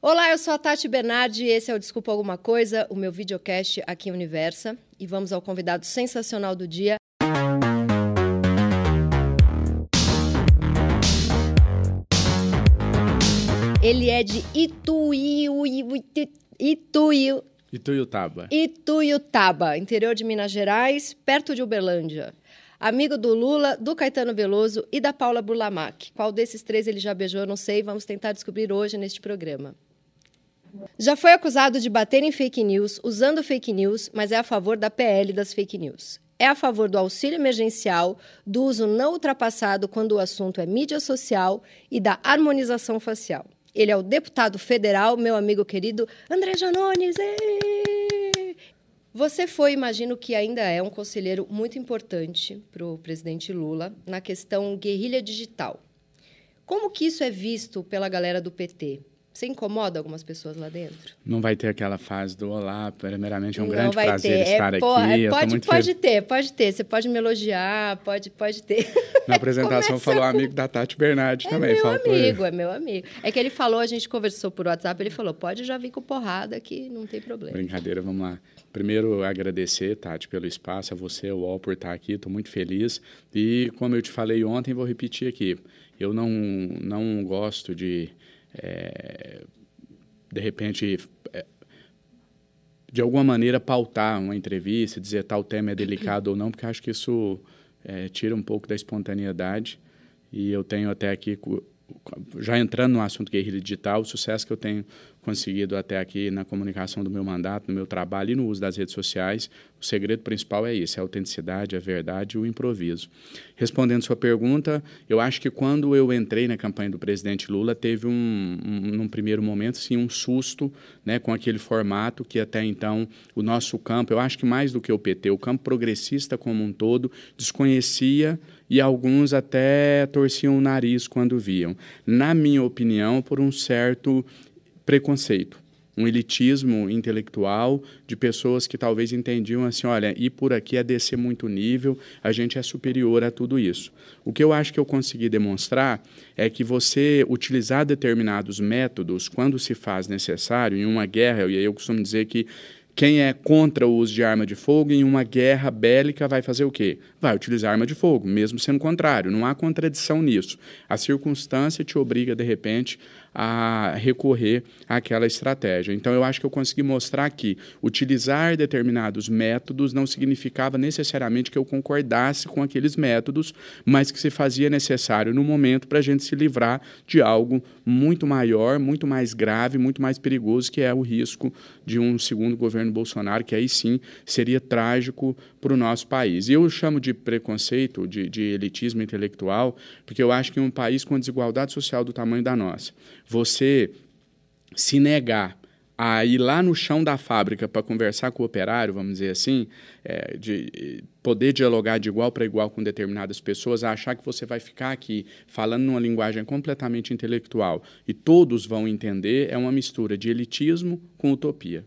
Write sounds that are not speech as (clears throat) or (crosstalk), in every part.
Olá, eu sou a Tati Bernardi e esse é o Desculpa Alguma Coisa, o meu videocast aqui em Universa. E vamos ao convidado sensacional do dia. Ele é de Ituiu, Ituiu, Ituiutaba. Ituiutaba, interior de Minas Gerais, perto de Uberlândia. Amigo do Lula, do Caetano Veloso e da Paula Burlamac. Qual desses três ele já beijou, eu não sei. Vamos tentar descobrir hoje neste programa. Já foi acusado de bater em fake news, usando fake news, mas é a favor da PL das fake news. É a favor do auxílio emergencial, do uso não ultrapassado quando o assunto é mídia social e da harmonização facial. Ele é o deputado federal, meu amigo querido André Janones. Você foi, imagino que ainda é um conselheiro muito importante para o presidente Lula na questão guerrilha digital. Como que isso é visto pela galera do PT? Você incomoda algumas pessoas lá dentro? Não vai ter aquela fase do olá, primeiramente é um Não grande prazer ter. estar é, aqui. Pode, pode ter, pode ter. Você pode me elogiar, pode, pode ter. (laughs) Na apresentação falou amigo da Tati Bernardi é também. Meu amigo, é meu amigo. É que ele falou, a gente conversou por WhatsApp, ele falou, pode já vir com porrada que não tem problema. Brincadeira, vamos lá. Primeiro, agradecer, Tati, pelo espaço, a você, o UOL, por estar aqui. Estou muito feliz. E, como eu te falei ontem, vou repetir aqui. Eu não, não gosto de é, de repente, é, de alguma maneira pautar uma entrevista, dizer tal tema é delicado ou não, porque acho que isso é, tira um pouco da espontaneidade. E eu tenho até aqui, já entrando no assunto guerrilha digital, o sucesso que eu tenho conseguido até aqui na comunicação do meu mandato, no meu trabalho e no uso das redes sociais, o segredo principal é isso, é a autenticidade, a verdade e o improviso. Respondendo sua pergunta, eu acho que quando eu entrei na campanha do presidente Lula, teve um, um num primeiro momento, sim, um susto né, com aquele formato que até então o nosso campo, eu acho que mais do que o PT, o campo progressista como um todo, desconhecia e alguns até torciam o nariz quando viam. Na minha opinião, por um certo preconceito um elitismo intelectual de pessoas que talvez entendiam assim, olha, ir por aqui é descer muito nível, a gente é superior a tudo isso. O que eu acho que eu consegui demonstrar é que você utilizar determinados métodos quando se faz necessário em uma guerra, e aí eu costumo dizer que quem é contra o uso de arma de fogo em uma guerra bélica vai fazer o quê? Vai utilizar arma de fogo, mesmo sendo contrário. Não há contradição nisso. A circunstância te obriga, de repente, a recorrer àquela estratégia. Então, eu acho que eu consegui mostrar que utilizar determinados métodos não significava necessariamente que eu concordasse com aqueles métodos, mas que se fazia necessário no momento para a gente se livrar de algo muito maior, muito mais grave, muito mais perigoso, que é o risco de um segundo governo Bolsonaro, que aí sim seria trágico para o nosso país. E eu chamo de preconceito, de, de elitismo intelectual, porque eu acho que um país com desigualdade social do tamanho da nossa, você se negar a ir lá no chão da fábrica para conversar com o operário, vamos dizer assim, é, de poder dialogar de igual para igual com determinadas pessoas, a achar que você vai ficar aqui falando numa linguagem completamente intelectual e todos vão entender, é uma mistura de elitismo com utopia.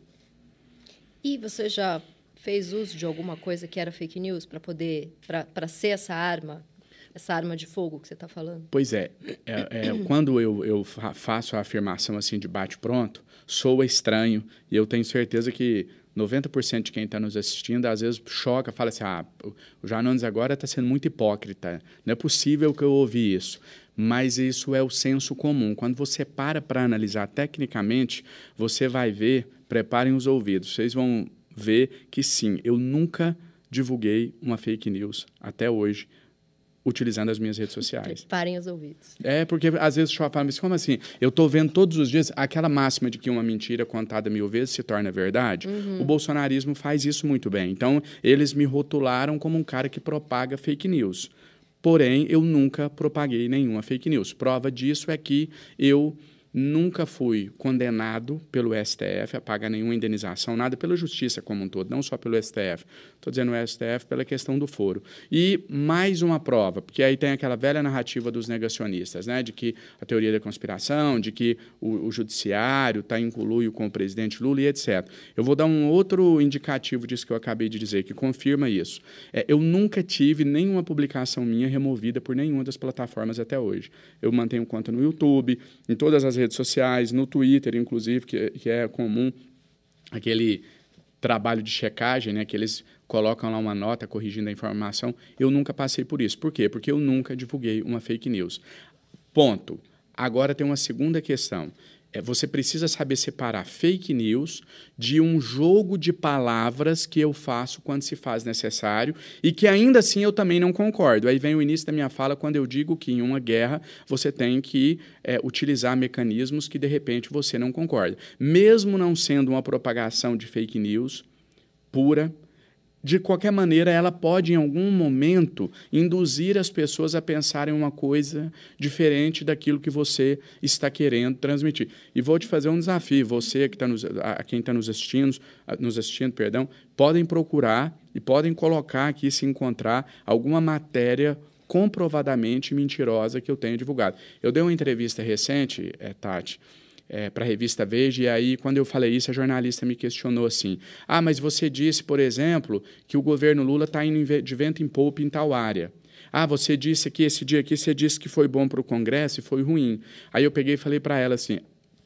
E você já fez uso de alguma coisa que era fake news para poder, para ser essa arma essa arma de fogo que você está falando? Pois é, é, é (clears throat) quando eu, eu faço a afirmação assim de bate-pronto, soa estranho e eu tenho certeza que 90% de quem está nos assistindo às vezes choca, fala assim: ah, o Janones agora está sendo muito hipócrita, não é possível que eu ouvi isso. Mas isso é o senso comum. Quando você para para analisar tecnicamente, você vai ver, preparem os ouvidos, vocês vão ver que sim, eu nunca divulguei uma fake news até hoje utilizando as minhas redes sociais. Parem os ouvidos. É, porque às vezes o fala, mas como assim? Eu estou vendo todos os dias aquela máxima de que uma mentira contada mil vezes se torna verdade. Uhum. O bolsonarismo faz isso muito bem. Então, eles me rotularam como um cara que propaga fake news. Porém, eu nunca propaguei nenhuma fake news. Prova disso é que eu Nunca fui condenado pelo STF a pagar nenhuma indenização, nada pela justiça como um todo, não só pelo STF. Estou dizendo o STF pela questão do foro. E mais uma prova, porque aí tem aquela velha narrativa dos negacionistas, né, de que a teoria da conspiração, de que o, o judiciário está em conluio com o presidente Lula e etc. Eu vou dar um outro indicativo disso que eu acabei de dizer, que confirma isso. É, eu nunca tive nenhuma publicação minha removida por nenhuma das plataformas até hoje. Eu mantenho conta no YouTube, em todas as redes sociais, no Twitter, inclusive, que, que é comum aquele trabalho de checagem, né, que eles colocam lá uma nota corrigindo a informação. Eu nunca passei por isso. Por quê? Porque eu nunca divulguei uma fake news. Ponto. Agora tem uma segunda questão é, você precisa saber separar fake news de um jogo de palavras que eu faço quando se faz necessário e que ainda assim eu também não concordo. Aí vem o início da minha fala quando eu digo que em uma guerra você tem que é, utilizar mecanismos que de repente você não concorda. Mesmo não sendo uma propagação de fake news pura, de qualquer maneira, ela pode, em algum momento, induzir as pessoas a pensarem uma coisa diferente daquilo que você está querendo transmitir. E vou te fazer um desafio. Você que está nos, a quem está nos assistindo, nos assistindo, perdão, podem procurar e podem colocar aqui, se encontrar alguma matéria comprovadamente mentirosa que eu tenha divulgado. Eu dei uma entrevista recente, é, Tati, é, para a revista Veja, e aí, quando eu falei isso, a jornalista me questionou assim: Ah, mas você disse, por exemplo, que o governo Lula está indo de vento em polpa em tal área. Ah, você disse que esse dia aqui, você disse que foi bom para o Congresso e foi ruim. Aí eu peguei e falei para ela assim: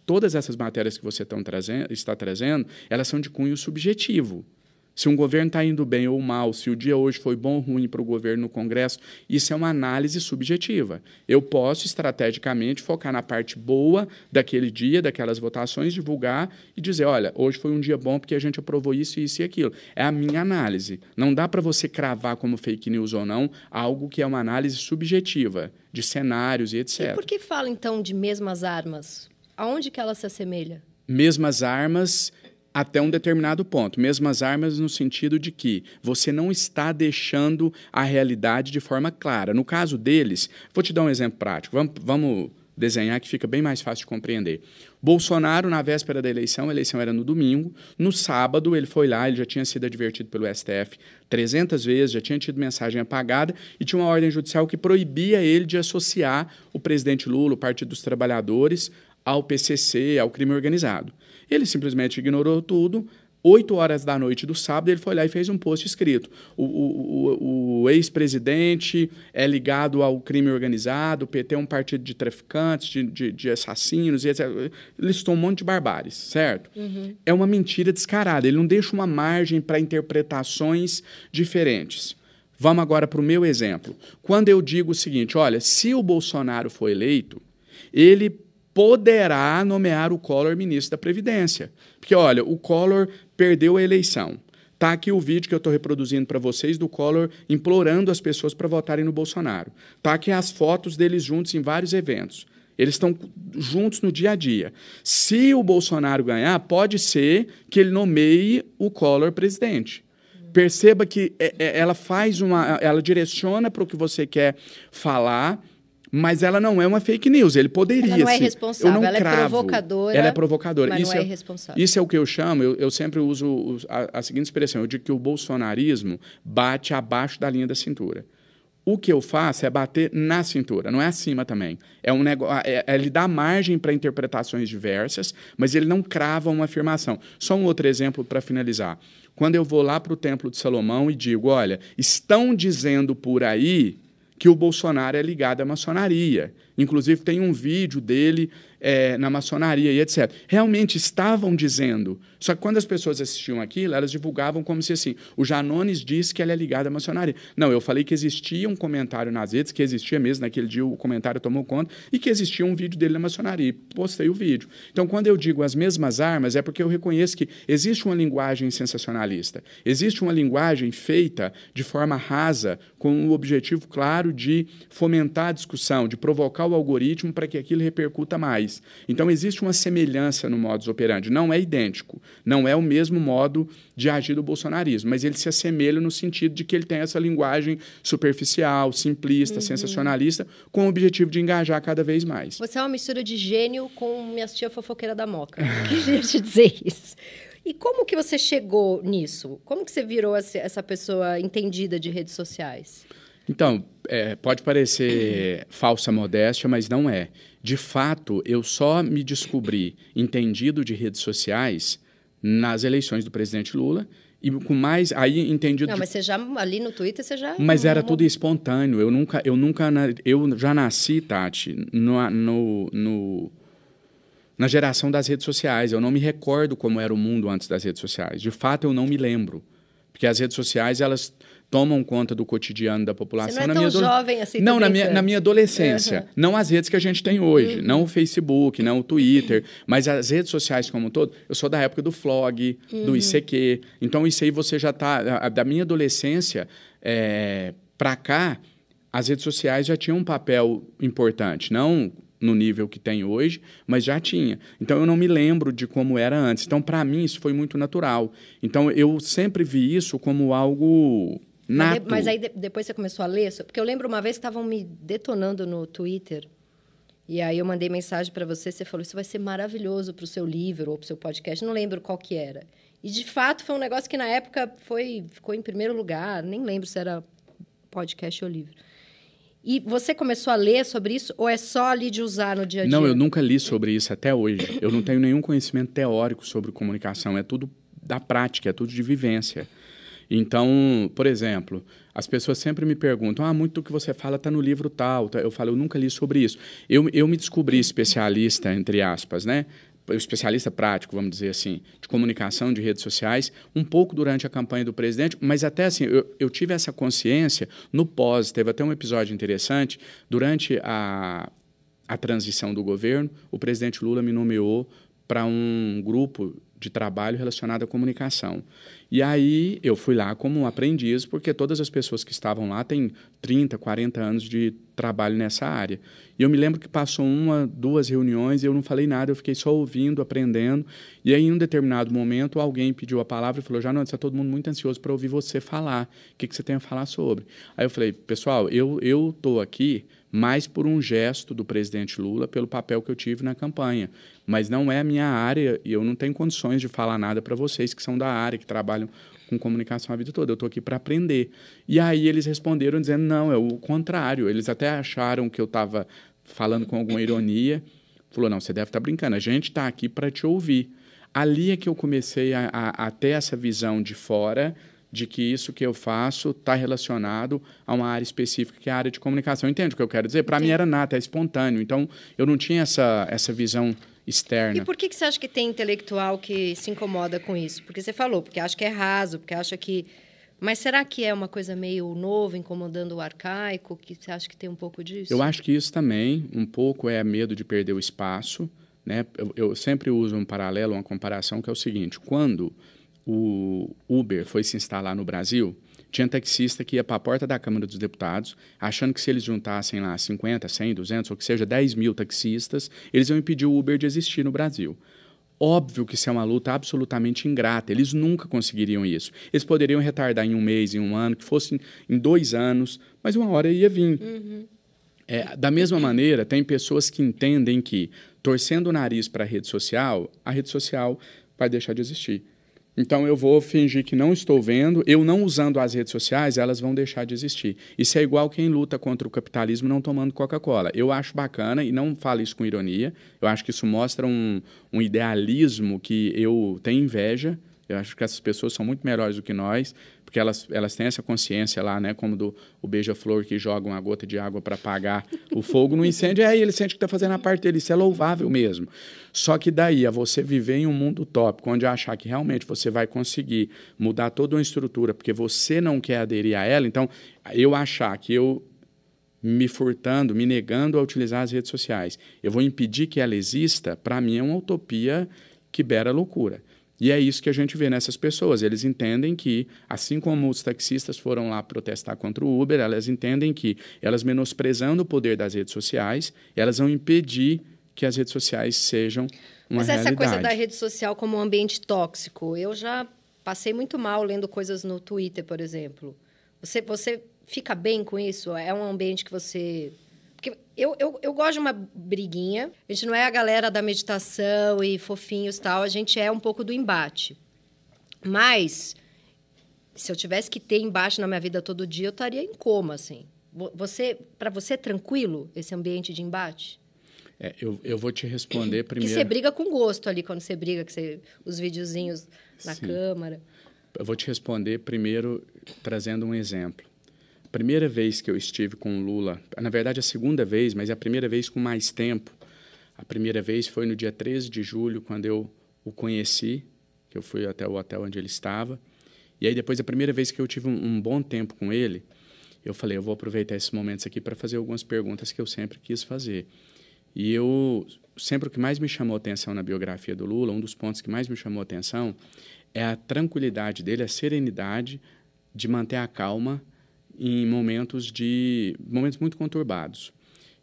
todas essas matérias que você trazendo, está trazendo, elas são de cunho subjetivo. Se um governo está indo bem ou mal, se o dia hoje foi bom ou ruim para o governo no Congresso, isso é uma análise subjetiva. Eu posso estrategicamente focar na parte boa daquele dia, daquelas votações, divulgar e dizer: olha, hoje foi um dia bom porque a gente aprovou isso, isso e aquilo. É a minha análise. Não dá para você cravar como fake news ou não algo que é uma análise subjetiva de cenários e etc. E por que fala então de mesmas armas? Aonde que ela se assemelha? Mesmas armas até um determinado ponto. Mesmas armas no sentido de que você não está deixando a realidade de forma clara. No caso deles, vou te dar um exemplo prático. Vamos, vamos desenhar que fica bem mais fácil de compreender. Bolsonaro, na véspera da eleição, a eleição era no domingo, no sábado ele foi lá, ele já tinha sido advertido pelo STF 300 vezes, já tinha tido mensagem apagada e tinha uma ordem judicial que proibia ele de associar o presidente Lula, o Partido dos Trabalhadores, ao PCC, ao crime organizado. Ele simplesmente ignorou tudo. Oito horas da noite do sábado, ele foi lá e fez um post escrito. O, o, o ex-presidente é ligado ao crime organizado, o PT é um partido de traficantes, de, de, de assassinos, etc. Listou um monte de barbáries, certo? Uhum. É uma mentira descarada. Ele não deixa uma margem para interpretações diferentes. Vamos agora para o meu exemplo. Quando eu digo o seguinte: olha, se o Bolsonaro for eleito, ele poderá nomear o Collor ministro da Previdência. Porque, olha, o Collor perdeu a eleição. Está aqui o vídeo que eu estou reproduzindo para vocês do Collor implorando as pessoas para votarem no Bolsonaro. Está aqui as fotos deles juntos em vários eventos. Eles estão juntos no dia a dia. Se o Bolsonaro ganhar, pode ser que ele nomeie o Collor presidente. Perceba que é, é, ela faz uma. Ela direciona para o que você quer falar mas ela não é uma fake news. Ele poderia ela não é responsável, não ela é cravo. é provocadora. Ela é provocadora. Mas isso não é, é irresponsável. Isso é o que eu chamo, eu, eu sempre uso a, a seguinte expressão: eu digo que o bolsonarismo bate abaixo da linha da cintura. O que eu faço é bater na cintura, não é acima também. É um negócio, é, é, ele dá margem para interpretações diversas, mas ele não crava uma afirmação. Só um outro exemplo para finalizar. Quando eu vou lá para o Templo de Salomão e digo, olha, estão dizendo por aí que o Bolsonaro é ligado à maçonaria. Inclusive, tem um vídeo dele é, na maçonaria e etc. Realmente estavam dizendo. Só que quando as pessoas assistiam aquilo, elas divulgavam como se assim: o Janones disse que ela é ligada à maçonaria. Não, eu falei que existia um comentário nas redes, que existia mesmo, naquele dia o comentário tomou conta, e que existia um vídeo dele na maçonaria. E postei o vídeo. Então, quando eu digo as mesmas armas, é porque eu reconheço que existe uma linguagem sensacionalista. Existe uma linguagem feita de forma rasa, com o objetivo claro de fomentar a discussão, de provocar o algoritmo para que aquilo repercuta mais. Então, existe uma semelhança no modus operandi. Não é idêntico, não é o mesmo modo de agir do bolsonarismo, mas ele se assemelha no sentido de que ele tem essa linguagem superficial, simplista, uhum. sensacionalista, com o objetivo de engajar cada vez mais. Você é uma mistura de gênio com minha tia fofoqueira da Moca. Queria te dizer isso. E como que você chegou nisso? Como que você virou essa pessoa entendida de redes sociais? Então, é, pode parecer (clears throat) falsa modéstia, mas não é. De fato, eu só me descobri entendido de redes sociais nas eleições do presidente Lula e com mais aí entendido. Não, mas você já ali no Twitter você já. Mas era tudo espontâneo. Eu nunca, eu nunca, eu já nasci, Tati, no, no, no na geração das redes sociais. Eu não me recordo como era o mundo antes das redes sociais. De fato, eu não me lembro. Porque as redes sociais, elas tomam conta do cotidiano da população. Você não é na tão minha jovem assim Não, na minha, na minha adolescência. Uhum. Não as redes que a gente tem hoje. Não o Facebook, não o Twitter. Mas as redes sociais como um todo. Eu sou da época do Flog, Uhum. do ICQ. Então, isso aí você já está... Da minha adolescência é, para cá, as redes sociais já tinham um papel importante. Não no nível que tem hoje, mas já tinha. Então eu não me lembro de como era antes. Então para mim isso foi muito natural. Então eu sempre vi isso como algo nato. mas aí de- depois você começou a ler? Porque eu lembro uma vez que estavam me detonando no Twitter. E aí eu mandei mensagem para você, você falou, isso vai ser maravilhoso para o seu livro ou para o seu podcast. Não lembro qual que era. E de fato foi um negócio que na época foi ficou em primeiro lugar. Nem lembro se era podcast ou livro. E você começou a ler sobre isso ou é só ali de usar no dia a dia? Não, eu nunca li sobre isso até hoje. Eu não tenho nenhum conhecimento teórico sobre comunicação. É tudo da prática, é tudo de vivência. Então, por exemplo, as pessoas sempre me perguntam: ah, muito do que você fala está no livro tal. tá?" Eu falo, eu nunca li sobre isso. Eu, eu me descobri especialista, entre aspas, né? especialista prático, vamos dizer assim, de comunicação de redes sociais, um pouco durante a campanha do presidente, mas até assim, eu, eu tive essa consciência no pós, teve até um episódio interessante, durante a, a transição do governo, o presidente Lula me nomeou para um grupo de trabalho relacionado à comunicação. E aí eu fui lá como um aprendiz, porque todas as pessoas que estavam lá têm 30, 40 anos de trabalho nessa área. E eu me lembro que passou uma, duas reuniões e eu não falei nada, eu fiquei só ouvindo, aprendendo. E aí, em um determinado momento, alguém pediu a palavra e falou: Já não, está todo mundo muito ansioso para ouvir você falar. O que, que você tem a falar sobre? Aí eu falei: Pessoal, eu estou aqui mais por um gesto do presidente Lula, pelo papel que eu tive na campanha. Mas não é a minha área e eu não tenho condições de falar nada para vocês que são da área, que trabalham com comunicação a vida toda. Eu estou aqui para aprender. E aí eles responderam dizendo: não, é o contrário. Eles até acharam que eu estava falando com alguma ironia. Falou: não, você deve estar brincando, a gente está aqui para te ouvir. Ali é que eu comecei a, a, a ter essa visão de fora de que isso que eu faço está relacionado a uma área específica, que é a área de comunicação. Entende o que eu quero dizer? Para mim era nato, é espontâneo. Então, eu não tinha essa, essa visão externa. E por que, que você acha que tem intelectual que se incomoda com isso? Porque você falou, porque acha que é raso, porque acha que. Mas será que é uma coisa meio nova, incomodando o arcaico? Que você acha que tem um pouco disso? Eu acho que isso também, um pouco, é medo de perder o espaço. Né? Eu, eu sempre uso um paralelo, uma comparação, que é o seguinte: quando o Uber foi se instalar no Brasil, tinha taxista que ia para a porta da Câmara dos Deputados, achando que se eles juntassem lá 50, 100, 200, ou que seja 10 mil taxistas, eles iam impedir o Uber de existir no Brasil. Óbvio que isso é uma luta absolutamente ingrata. Eles nunca conseguiriam isso. Eles poderiam retardar em um mês, em um ano, que fosse em dois anos, mas uma hora ia vir. Uhum. É, da mesma maneira, tem pessoas que entendem que, torcendo o nariz para a rede social, a rede social vai deixar de existir. Então eu vou fingir que não estou vendo, eu não usando as redes sociais, elas vão deixar de existir. Isso é igual quem luta contra o capitalismo não tomando Coca-Cola. Eu acho bacana, e não falo isso com ironia, eu acho que isso mostra um, um idealismo que eu tenho inveja. Eu acho que essas pessoas são muito melhores do que nós, porque elas, elas têm essa consciência lá, né? Como do o beija-flor que joga uma gota de água para apagar o fogo no incêndio. Aí ele sente que está fazendo a parte dele. Isso é louvável mesmo. Só que daí a você viver em um mundo utópico, onde achar que realmente você vai conseguir mudar toda uma estrutura, porque você não quer aderir a ela, então eu achar que eu me furtando, me negando a utilizar as redes sociais, eu vou impedir que ela exista, para mim é uma utopia que beira loucura. E é isso que a gente vê nessas pessoas. Eles entendem que, assim como os taxistas foram lá protestar contra o Uber, elas entendem que, elas menosprezando o poder das redes sociais, elas vão impedir que as redes sociais sejam uma Mas realidade. essa coisa da rede social como um ambiente tóxico, eu já passei muito mal lendo coisas no Twitter, por exemplo. Você, você fica bem com isso? É um ambiente que você. Eu, eu, eu gosto de uma briguinha. A gente não é a galera da meditação e fofinhos tal, a gente é um pouco do embate. Mas, se eu tivesse que ter embate na minha vida todo dia, eu estaria em coma, assim. Você, para você é tranquilo esse ambiente de embate? É, eu, eu vou te responder primeiro. Que você briga com gosto ali quando você briga, que você, os videozinhos na Sim. câmara. Eu vou te responder primeiro trazendo um exemplo. Primeira vez que eu estive com o Lula, na verdade a segunda vez, mas é a primeira vez com mais tempo, A primeira vez foi no dia 13 de julho, quando eu o conheci, que eu fui até o hotel onde ele estava. E aí, depois, a primeira vez que eu tive um, um bom tempo com ele, eu falei, eu vou aproveitar esses momentos aqui para fazer algumas perguntas que eu sempre quis fazer. E eu, sempre o que mais me chamou atenção na biografia do Lula, um dos pontos que mais me chamou atenção, é a tranquilidade dele, a serenidade de manter a calma em momentos de momentos muito conturbados.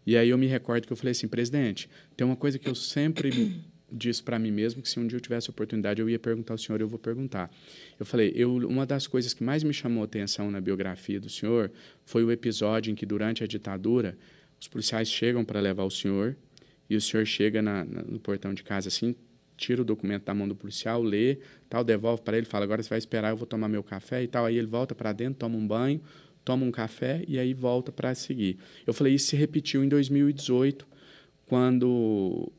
E aí eu me recordo que eu falei assim, presidente, tem uma coisa que eu sempre (coughs) disse para mim mesmo que se um dia eu tivesse oportunidade eu ia perguntar ao senhor, eu vou perguntar. Eu falei, eu, uma das coisas que mais me chamou atenção na biografia do senhor foi o episódio em que durante a ditadura os policiais chegam para levar o senhor e o senhor chega na, na, no portão de casa assim, tira o documento da mão do policial, lê, tal, devolve para ele, fala, agora você vai esperar, eu vou tomar meu café e tal. Aí ele volta para dentro, toma um banho, toma um café e aí volta para seguir. Eu falei, isso se repetiu em 2018, quando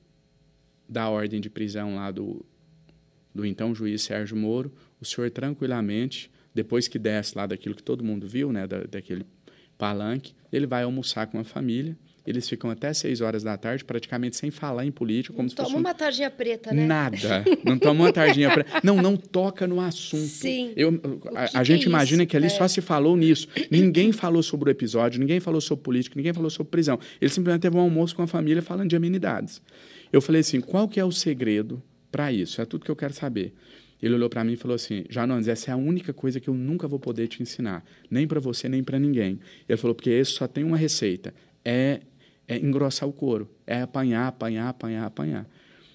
da ordem de prisão lá do, do então juiz Sérgio Moro, o senhor tranquilamente, depois que desce lá daquilo que todo mundo viu, né, da, daquele palanque, ele vai almoçar com a família, eles ficam até seis horas da tarde, praticamente sem falar em política. Como não se toma fosse um... uma tardinha preta, né? Nada. Não toma uma tardinha preta. (laughs) Não, não toca no assunto. Sim. Eu, a, a gente é imagina que ali é. só se falou nisso. Ninguém falou sobre o episódio, ninguém falou sobre política, ninguém falou sobre prisão. Ele simplesmente teve um almoço com a família falando de amenidades. Eu falei assim, qual que é o segredo para isso? É tudo que eu quero saber. Ele olhou para mim e falou assim: Janones, essa é a única coisa que eu nunca vou poder te ensinar, nem para você, nem para ninguém. Ele falou: porque isso só tem uma receita: é é engrossar o couro, é apanhar, apanhar, apanhar, apanhar.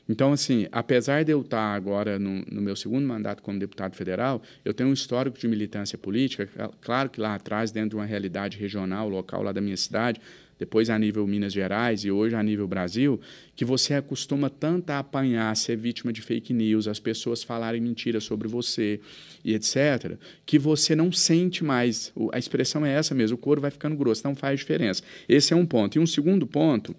Então, assim, apesar de eu estar agora no, no, meu segundo mandato como deputado federal, eu tenho um histórico de militância política, claro que lá atrás, dentro de uma realidade regional, local lá da minha cidade, depois a nível Minas Gerais e hoje a nível Brasil, que você acostuma tanto a apanhar, ser vítima de fake news, as pessoas falarem mentiras sobre você e etc., que você não sente mais. A expressão é essa mesmo, o couro vai ficando grosso, não faz diferença. Esse é um ponto. E um segundo ponto.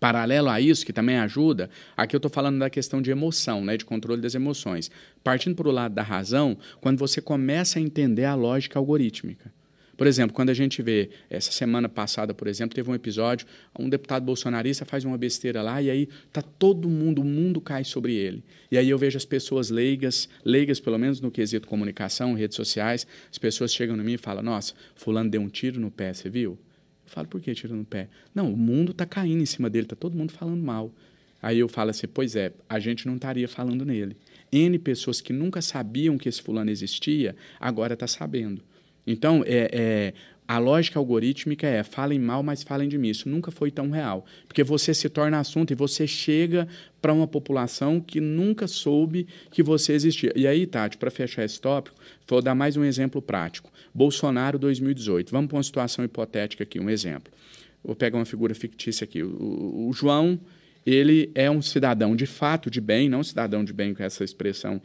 Paralelo a isso, que também ajuda, aqui eu estou falando da questão de emoção, né, de controle das emoções. Partindo para o lado da razão, quando você começa a entender a lógica algorítmica. Por exemplo, quando a gente vê, essa semana passada, por exemplo, teve um episódio, um deputado bolsonarista faz uma besteira lá e aí tá todo mundo, o mundo cai sobre ele. E aí eu vejo as pessoas leigas, leigas pelo menos no quesito comunicação, redes sociais, as pessoas chegam em mim e falam: "Nossa, fulano deu um tiro no pé, você viu?" Eu falo: "Por que tiro no pé?" "Não, o mundo tá caindo em cima dele, tá todo mundo falando mal." Aí eu falo assim: "Pois é, a gente não estaria falando nele." N pessoas que nunca sabiam que esse fulano existia, agora está sabendo. Então, é, é, a lógica algorítmica é falem mal, mas falem de mim. Isso nunca foi tão real. Porque você se torna assunto e você chega para uma população que nunca soube que você existia. E aí, Tati, para fechar esse tópico, vou dar mais um exemplo prático. Bolsonaro 2018. Vamos para uma situação hipotética aqui, um exemplo. Vou pegar uma figura fictícia aqui. O, o João, ele é um cidadão de fato de bem, não cidadão de bem com essa expressão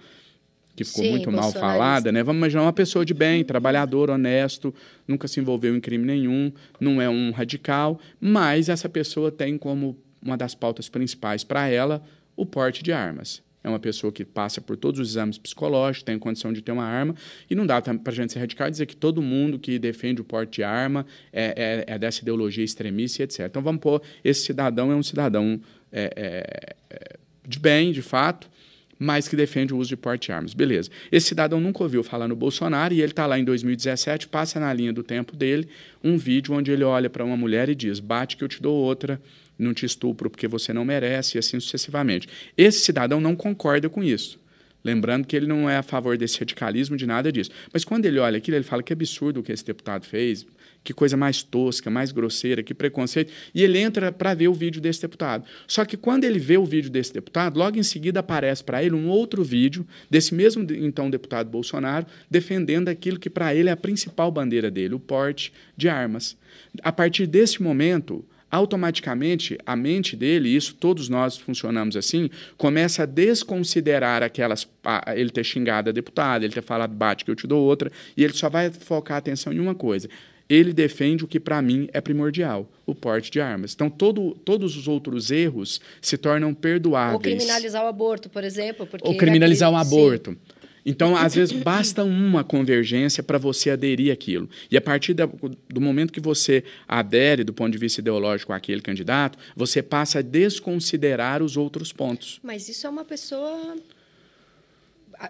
que ficou Sim, muito mal falada, né? Vamos imaginar uma pessoa de bem, trabalhador, honesto, nunca se envolveu em crime nenhum, não é um radical, mas essa pessoa tem como uma das pautas principais para ela o porte de armas. É uma pessoa que passa por todos os exames psicológicos, tem condição de ter uma arma, e não dá para a gente ser radical e dizer que todo mundo que defende o porte de arma é, é, é dessa ideologia extremista e etc. Então vamos pôr, esse cidadão é um cidadão é, é, é de bem, de fato, mas que defende o uso de porte de armas. Beleza. Esse cidadão nunca ouviu falar no Bolsonaro e ele está lá em 2017, passa na linha do tempo dele um vídeo onde ele olha para uma mulher e diz: bate que eu te dou outra, não te estupro porque você não merece, e assim sucessivamente. Esse cidadão não concorda com isso. Lembrando que ele não é a favor desse radicalismo, de nada disso. Mas quando ele olha aquilo, ele fala que absurdo o que esse deputado fez, que coisa mais tosca, mais grosseira, que preconceito. E ele entra para ver o vídeo desse deputado. Só que quando ele vê o vídeo desse deputado, logo em seguida aparece para ele um outro vídeo desse mesmo então deputado Bolsonaro defendendo aquilo que para ele é a principal bandeira dele, o porte de armas. A partir desse momento, automaticamente a mente dele, isso todos nós funcionamos assim, começa a desconsiderar aquelas ele ter xingado a deputada, ele ter falado bate que eu te dou outra, e ele só vai focar a atenção em uma coisa ele defende o que para mim é primordial, o porte de armas. Então todo, todos os outros erros se tornam perdoáveis. Ou criminalizar o aborto, por exemplo, ou criminalizar o aborto. Então, às vezes, basta uma convergência para você aderir àquilo. E a partir da, do momento que você adere, do ponto de vista ideológico, àquele candidato, você passa a desconsiderar os outros pontos. Mas isso é uma pessoa.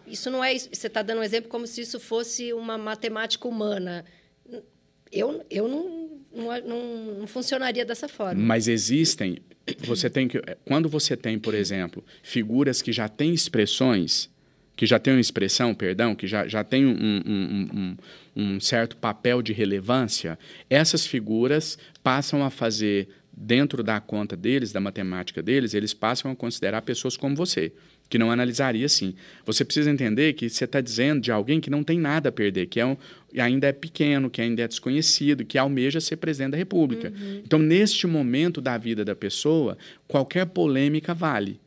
Isso não é. Você está dando um exemplo como se isso fosse uma matemática humana. Eu, eu não, não, não, funcionaria dessa forma. Mas existem. Você tem que. Quando você tem, por exemplo, figuras que já têm expressões que já tem uma expressão, perdão, que já, já tem um, um, um, um certo papel de relevância, essas figuras passam a fazer, dentro da conta deles, da matemática deles, eles passam a considerar pessoas como você, que não analisaria assim. Você precisa entender que você está dizendo de alguém que não tem nada a perder, que é um, ainda é pequeno, que ainda é desconhecido, que almeja ser presidente da República. Uhum. Então, neste momento da vida da pessoa, qualquer polêmica vale.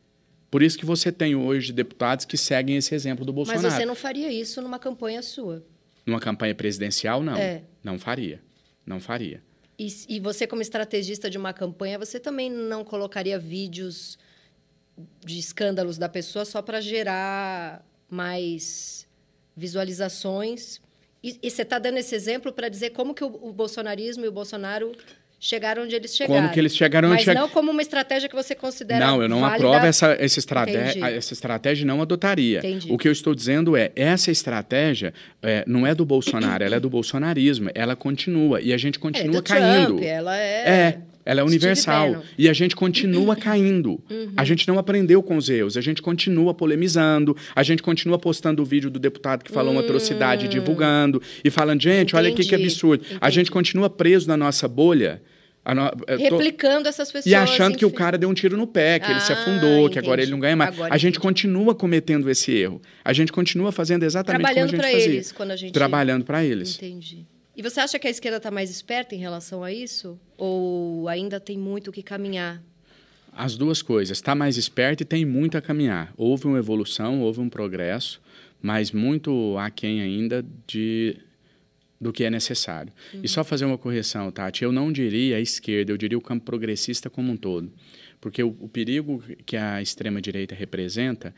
Por isso que você tem hoje deputados que seguem esse exemplo do Bolsonaro. Mas você não faria isso numa campanha sua? Numa campanha presidencial, não. É. Não faria. Não faria. E, e você, como estrategista de uma campanha, você também não colocaria vídeos de escândalos da pessoa só para gerar mais visualizações? E, e você está dando esse exemplo para dizer como que o, o bolsonarismo e o Bolsonaro chegaram onde eles chegaram. Como que eles chegaram Mas não como uma estratégia que você considera Não, eu não válida. aprovo essa, essa, estratégia, essa estratégia, não adotaria. Entendi. O que eu estou dizendo é, essa estratégia é, não é do Bolsonaro, ela é do bolsonarismo, ela continua, e a gente continua é do caindo. Trump, ela é... É, ela é universal. E a gente continua caindo. Uhum. A gente não aprendeu com os erros. A gente continua polemizando. A gente continua postando o vídeo do deputado que falou uhum. uma atrocidade, hum. divulgando. E falando, gente, Entendi. olha aqui que absurdo. Entendi. A gente continua preso na nossa bolha no... Replicando tô... essas pessoas. E achando enfim. que o cara deu um tiro no pé, que ah, ele se ah, afundou, entendi. que agora ele não ganha mais. Agora a gente continua cometendo esse erro. A gente continua fazendo exatamente Trabalhando como a gente fazia. Eles, quando a gente... Trabalhando para eles. Entendi. E você acha que a esquerda está mais esperta em relação a isso? Ou ainda tem muito que caminhar? As duas coisas. Está mais esperta e tem muito a caminhar. Houve uma evolução, houve um progresso, mas muito aquém ainda de do que é necessário. Uhum. E só fazer uma correção, Tati, eu não diria a esquerda, eu diria o campo progressista como um todo. Porque o, o perigo que a extrema-direita representa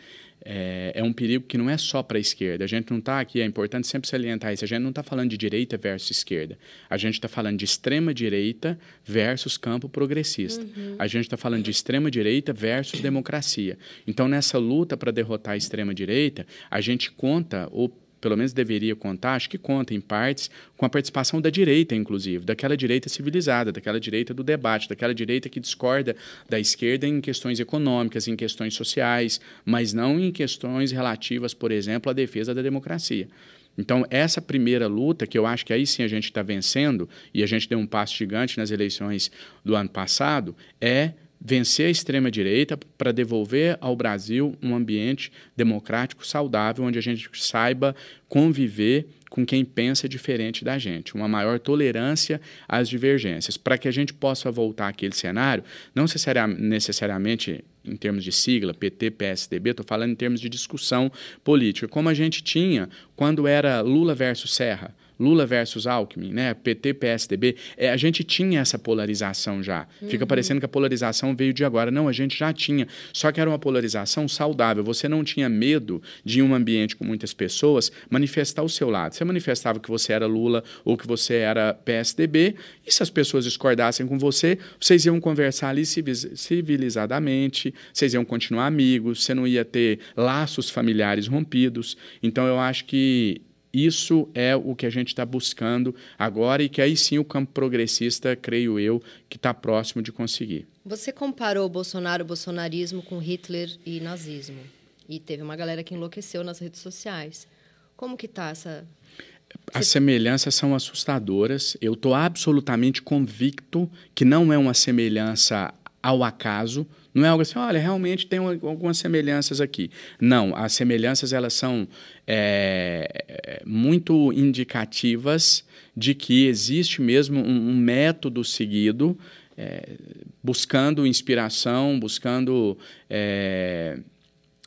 é, é, um perigo que não é só para a esquerda. A gente não está aqui, é importante sempre salientar isso, a gente não está falando de direita versus esquerda. A gente está falando de extrema-direita versus campo progressista. Uhum. A gente está falando de extrema-direita versus democracia. Então, nessa luta para derrotar a extrema-direita, a gente conta, ou pelo menos deveria contar, acho que conta em partes, com a participação da direita, inclusive, daquela direita civilizada, daquela direita do debate, daquela direita que discorda da esquerda em questões econômicas, em questões sociais, mas não em questões relativas, por exemplo, à defesa da democracia. Então, essa primeira luta, que eu acho que aí sim a gente está vencendo, e a gente deu um passo gigante nas eleições do ano passado, é vencer a extrema-direita para devolver ao Brasil um ambiente democrático saudável, onde a gente saiba conviver com quem pensa diferente da gente, uma maior tolerância às divergências, para que a gente possa voltar àquele cenário, não necessariamente em termos de sigla, PT, PSDB, estou falando em termos de discussão política, como a gente tinha quando era Lula versus Serra, Lula versus Alckmin, né? PT, PSDB, é, a gente tinha essa polarização já. Uhum. Fica parecendo que a polarização veio de agora. Não, a gente já tinha. Só que era uma polarização saudável. Você não tinha medo de, em um ambiente com muitas pessoas, manifestar o seu lado. Você manifestava que você era Lula ou que você era PSDB, e se as pessoas discordassem com você, vocês iam conversar ali civilizadamente, vocês iam continuar amigos, você não ia ter laços familiares rompidos. Então, eu acho que isso é o que a gente está buscando agora e que aí sim o campo progressista, creio eu, que está próximo de conseguir. Você comparou o Bolsonaro, o bolsonarismo com Hitler e nazismo. E teve uma galera que enlouqueceu nas redes sociais. Como que está essa... As semelhanças são assustadoras. Eu estou absolutamente convicto que não é uma semelhança ao acaso. Não é algo assim, olha, realmente tem algumas semelhanças aqui. Não, as semelhanças elas são é, muito indicativas de que existe mesmo um, um método seguido, é, buscando inspiração, buscando é,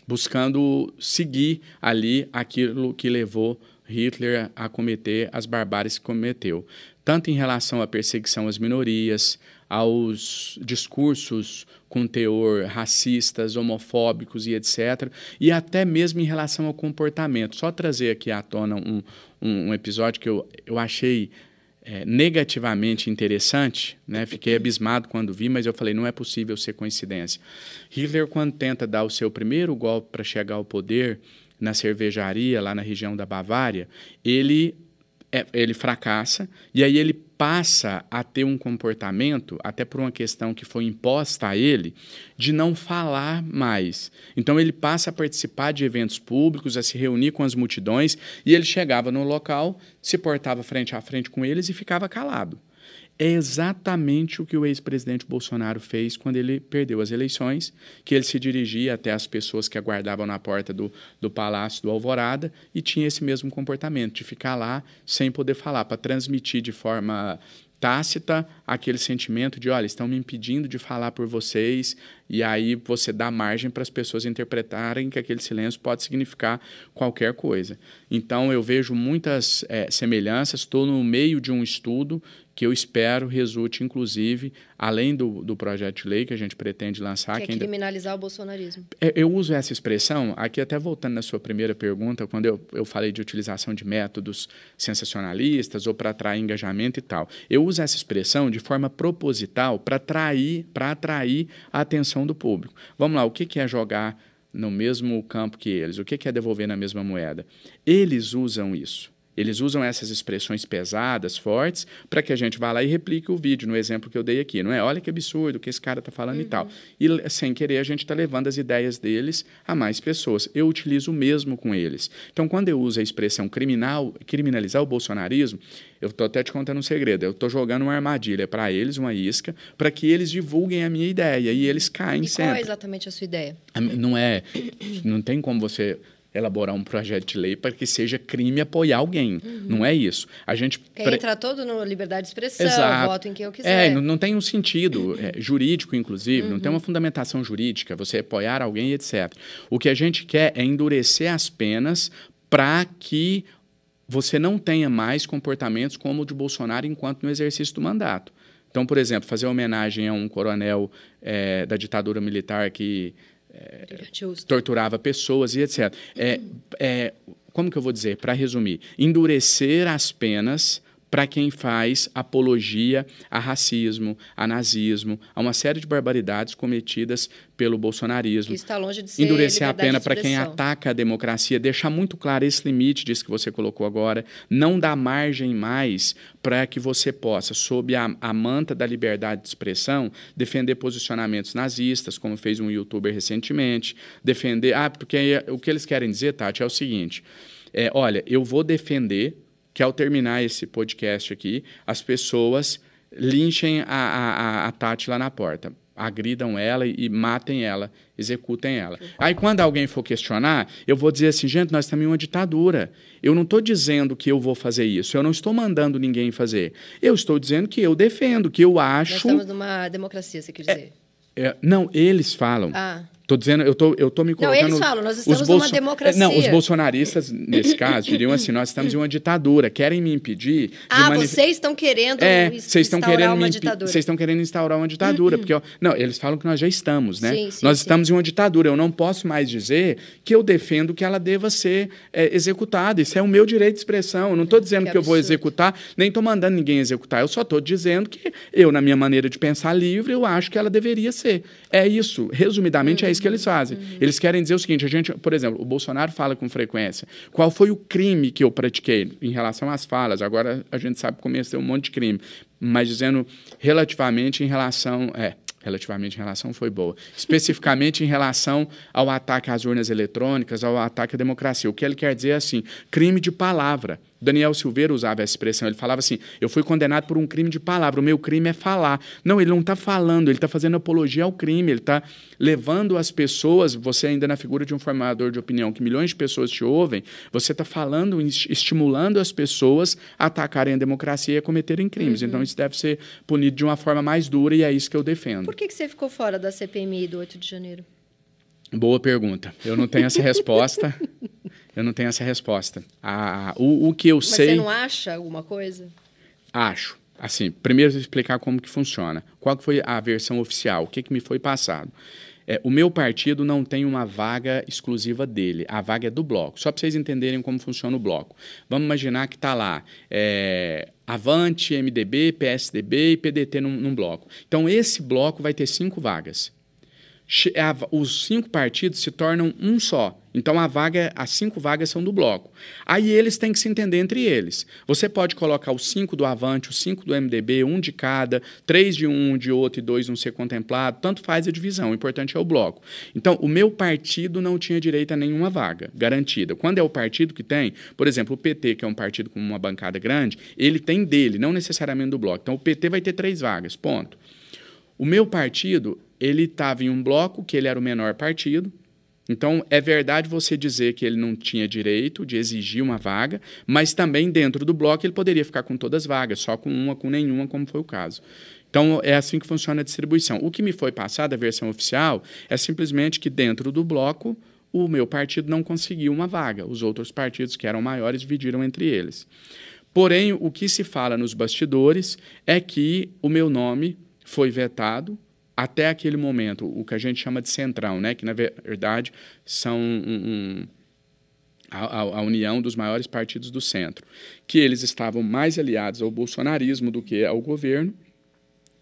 buscando seguir ali aquilo que levou Hitler a cometer as barbáries que cometeu, tanto em relação à perseguição às minorias, aos discursos com teor racistas, homofóbicos e etc. E até mesmo em relação ao comportamento. Só trazer aqui à tona um, um, um episódio que eu, eu achei é, negativamente interessante, né? Fiquei abismado quando vi, mas eu falei, não é possível ser coincidência. Hitler, quando tenta dar o seu primeiro golpe para chegar ao poder na cervejaria, lá na região da Bavária, ele, é, ele fracassa e aí ele passa a ter um comportamento, até por uma questão que foi imposta a ele, de não falar mais. Então ele passa a participar de eventos públicos, a se reunir com as multidões, e ele chegava no local, se portava frente a frente com eles e ficava calado. É exatamente o que o ex-presidente Bolsonaro fez quando ele perdeu as eleições, que ele se dirigia até as pessoas que aguardavam na porta do, do Palácio do Alvorada e tinha esse mesmo comportamento, de ficar lá sem poder falar, para transmitir de forma tácita aquele sentimento de, olha, estão me impedindo de falar por vocês, e aí você dá margem para as pessoas interpretarem que aquele silêncio pode significar qualquer coisa. Então, eu vejo muitas é, semelhanças, estou no meio de um estudo que eu espero resulte, inclusive, além do, do projeto de lei que a gente pretende lançar. Que é que ainda... criminalizar o bolsonarismo. É, eu uso essa expressão, aqui até voltando na sua primeira pergunta, quando eu, eu falei de utilização de métodos sensacionalistas ou para atrair engajamento e tal. Eu uso essa expressão de forma proposital para atrair, atrair a atenção do público. Vamos lá, o que, que é jogar no mesmo campo que eles? O que, que é devolver na mesma moeda? Eles usam isso. Eles usam essas expressões pesadas, fortes, para que a gente vá lá e replique o vídeo, no exemplo que eu dei aqui, não é? Olha que absurdo o que esse cara está falando uhum. e tal. E sem querer a gente está levando as ideias deles a mais pessoas. Eu utilizo o mesmo com eles. Então, quando eu uso a expressão criminal, criminalizar o bolsonarismo, eu estou até te contando um segredo. Eu estou jogando uma armadilha para eles, uma isca, para que eles divulguem a minha ideia e eles caem e sempre. Qual é exatamente a sua ideia? Não é, não tem como você elaborar um projeto de lei para que seja crime apoiar alguém. Uhum. Não é isso. A gente que pre... entra todo no liberdade de expressão, Exato. voto em quem eu quiser. É, não, não tem um sentido é, (clears throat) jurídico, inclusive, uhum. não tem uhum. uma fundamentação jurídica, você apoiar alguém, etc. O que a gente quer é endurecer as penas para que você não tenha mais comportamentos como o de Bolsonaro enquanto no exercício do mandato. Então, por exemplo, fazer homenagem a um coronel é, da ditadura militar que torturava pessoas e etc. É, é, como que eu vou dizer, para resumir? Endurecer as penas para quem faz apologia a racismo, a nazismo, a uma série de barbaridades cometidas pelo bolsonarismo. Está longe de ser Endurecer a pena para quem ataca a democracia, deixar muito claro esse limite disso que você colocou agora, não dar margem mais para que você possa, sob a, a manta da liberdade de expressão, defender posicionamentos nazistas, como fez um youtuber recentemente, defender... Ah, porque o que eles querem dizer, Tati, é o seguinte... É, olha, eu vou defender que ao terminar esse podcast aqui, as pessoas linchem a, a, a Tati lá na porta, agridam ela e, e matem ela, executem ela. Aí quando alguém for questionar, eu vou dizer assim, gente, nós estamos em uma ditadura. Eu não estou dizendo que eu vou fazer isso, eu não estou mandando ninguém fazer. Eu estou dizendo que eu defendo, que eu acho... Nós estamos numa democracia, você quer dizer. É, é, não, eles falam. Ah. Tô dizendo, eu tô, eu tô me colocando... Não, eles falam, nós estamos bolso... numa democracia. Não, os bolsonaristas, nesse caso, diriam assim, nós estamos em uma ditadura, querem me impedir... Ah, manif... vocês estão querendo é, vocês estão querendo uma ditadura. Vocês estão querendo instaurar uma ditadura, porque... Eu... Não, eles falam que nós já estamos, né? Sim, sim, nós sim. estamos em uma ditadura, eu não posso mais dizer que eu defendo que ela deva ser é, executada, isso é o meu direito de expressão, eu não estou dizendo que, que eu vou executar, nem estou mandando ninguém executar, eu só estou dizendo que eu, na minha maneira de pensar livre, eu acho que ela deveria ser. É isso, resumidamente, uhum. é isso que eles fazem. Uhum. Eles querem dizer o seguinte: a gente, por exemplo, o Bolsonaro fala com frequência. Qual foi o crime que eu pratiquei em relação às falas? Agora a gente sabe que começou um monte de crime, mas dizendo relativamente em relação. É, relativamente em relação foi boa. Especificamente em relação ao ataque às urnas eletrônicas, ao ataque à democracia. O que ele quer dizer é assim: crime de palavra. Daniel Silveira usava essa expressão. Ele falava assim: eu fui condenado por um crime de palavra, o meu crime é falar. Não, ele não está falando, ele está fazendo apologia ao crime, ele está levando as pessoas, você ainda na figura de um formador de opinião, que milhões de pessoas te ouvem, você está falando, estimulando as pessoas a atacarem a democracia e a cometerem crimes. Uhum. Então isso deve ser punido de uma forma mais dura e é isso que eu defendo. Por que, que você ficou fora da CPMI do 8 de janeiro? Boa pergunta. Eu não tenho essa resposta. (laughs) Eu não tenho essa resposta. A, o, o que eu Mas sei. Mas você não acha alguma coisa? Acho. assim, primeiro explicar como que funciona. Qual que foi a versão oficial? O que, que me foi passado? É, o meu partido não tem uma vaga exclusiva dele, a vaga é do bloco. Só para vocês entenderem como funciona o bloco. Vamos imaginar que está lá é, Avante, MDB, PSDB e PDT num, num bloco. Então, esse bloco vai ter cinco vagas os cinco partidos se tornam um só. Então a vaga, as cinco vagas são do bloco. Aí eles têm que se entender entre eles. Você pode colocar os cinco do Avante, os cinco do MDB, um de cada, três de um, de outro e dois não ser contemplado. Tanto faz a divisão. O importante é o bloco. Então o meu partido não tinha direito a nenhuma vaga garantida. Quando é o partido que tem, por exemplo, o PT, que é um partido com uma bancada grande, ele tem dele, não necessariamente do bloco. Então o PT vai ter três vagas. Ponto. O meu partido ele estava em um bloco que ele era o menor partido. Então, é verdade você dizer que ele não tinha direito de exigir uma vaga, mas também dentro do bloco ele poderia ficar com todas as vagas, só com uma, com nenhuma, como foi o caso. Então, é assim que funciona a distribuição. O que me foi passado, a versão oficial, é simplesmente que dentro do bloco o meu partido não conseguiu uma vaga. Os outros partidos que eram maiores dividiram entre eles. Porém, o que se fala nos bastidores é que o meu nome foi vetado até aquele momento, o que a gente chama de centrão, né, que na verdade são um, um, a, a, união dos maiores partidos do centro, que eles estavam mais aliados ao bolsonarismo do que ao governo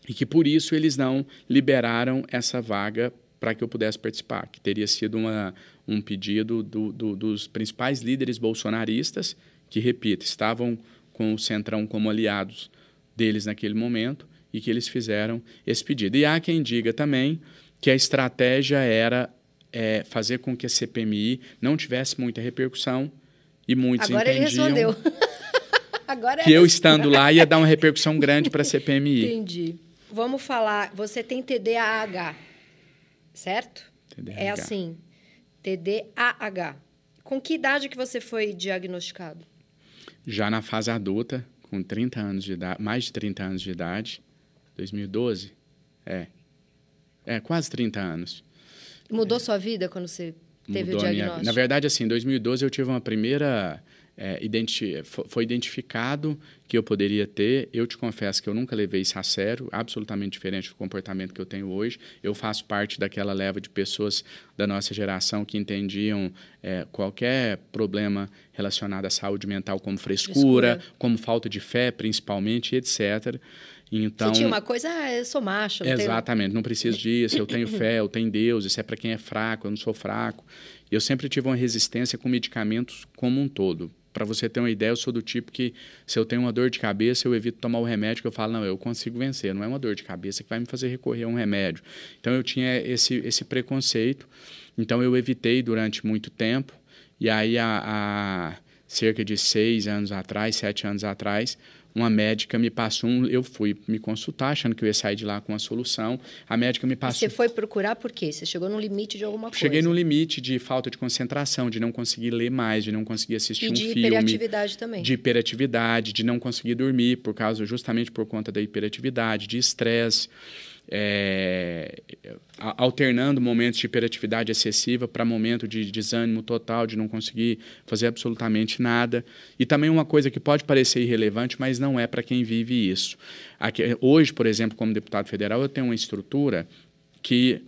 e que por isso eles não liberaram essa vaga para que eu pudesse participar, que teria sido uma, um pedido do, do, dos principais líderes bolsonaristas, que, repito, estavam com o Centrão como aliados deles naquele momento, e que eles fizeram esse pedido. E há quem diga também que a estratégia era é, fazer com que a CPMI não tivesse muita repercussão e muitos Agora entendiam ele respondeu. (laughs) Agora que eu estando lá ia dar uma repercussão grande para a CPMI. (laughs) Entendi. Vamos falar, você tem TDAH, certo? TDAH. É assim, TDAH. Com que idade que você foi diagnosticado? Já na fase adulta, com 30 anos de idade, mais de 30 anos de idade, 2012? É. É, quase 30 anos. Mudou é. sua vida quando você teve Mudou o diagnóstico? Minha... Na verdade, assim, em 2012 eu tive uma primeira... É, identi... Foi identificado que eu poderia ter. Eu te confesso que eu nunca levei isso a sério, absolutamente diferente do comportamento que eu tenho hoje. Eu faço parte daquela leva de pessoas da nossa geração que entendiam é, qualquer problema relacionado à saúde mental como frescura, frescura, como falta de fé, principalmente, etc. Então, Você tinha uma coisa, ah, eu sou macho. Não exatamente, tenho... não preciso disso, eu tenho fé, eu tenho Deus, isso é para quem é fraco, eu não sou fraco. Eu sempre tive uma resistência com medicamentos como um todo. Para você ter uma ideia, eu sou do tipo que se eu tenho uma dor de cabeça, eu evito tomar o remédio, que eu falo, não, eu consigo vencer, não é uma dor de cabeça que vai me fazer recorrer a um remédio. Então eu tinha esse, esse preconceito, então eu evitei durante muito tempo, e aí há, há cerca de seis anos atrás, sete anos atrás, uma médica me passou um, eu fui me consultar achando que eu ia sair de lá com uma solução. A médica me passou. Você foi procurar por quê? Você chegou no limite de alguma coisa? Cheguei no limite de falta de concentração, de não conseguir ler mais, de não conseguir assistir e um filme. De hiperatividade também. De hiperatividade, de não conseguir dormir por causa justamente por conta da hiperatividade, de estresse é, alternando momentos de hiperatividade excessiva para momento de desânimo total, de não conseguir fazer absolutamente nada. E também uma coisa que pode parecer irrelevante, mas não é para quem vive isso. Aqui, hoje, por exemplo, como deputado federal, eu tenho uma estrutura que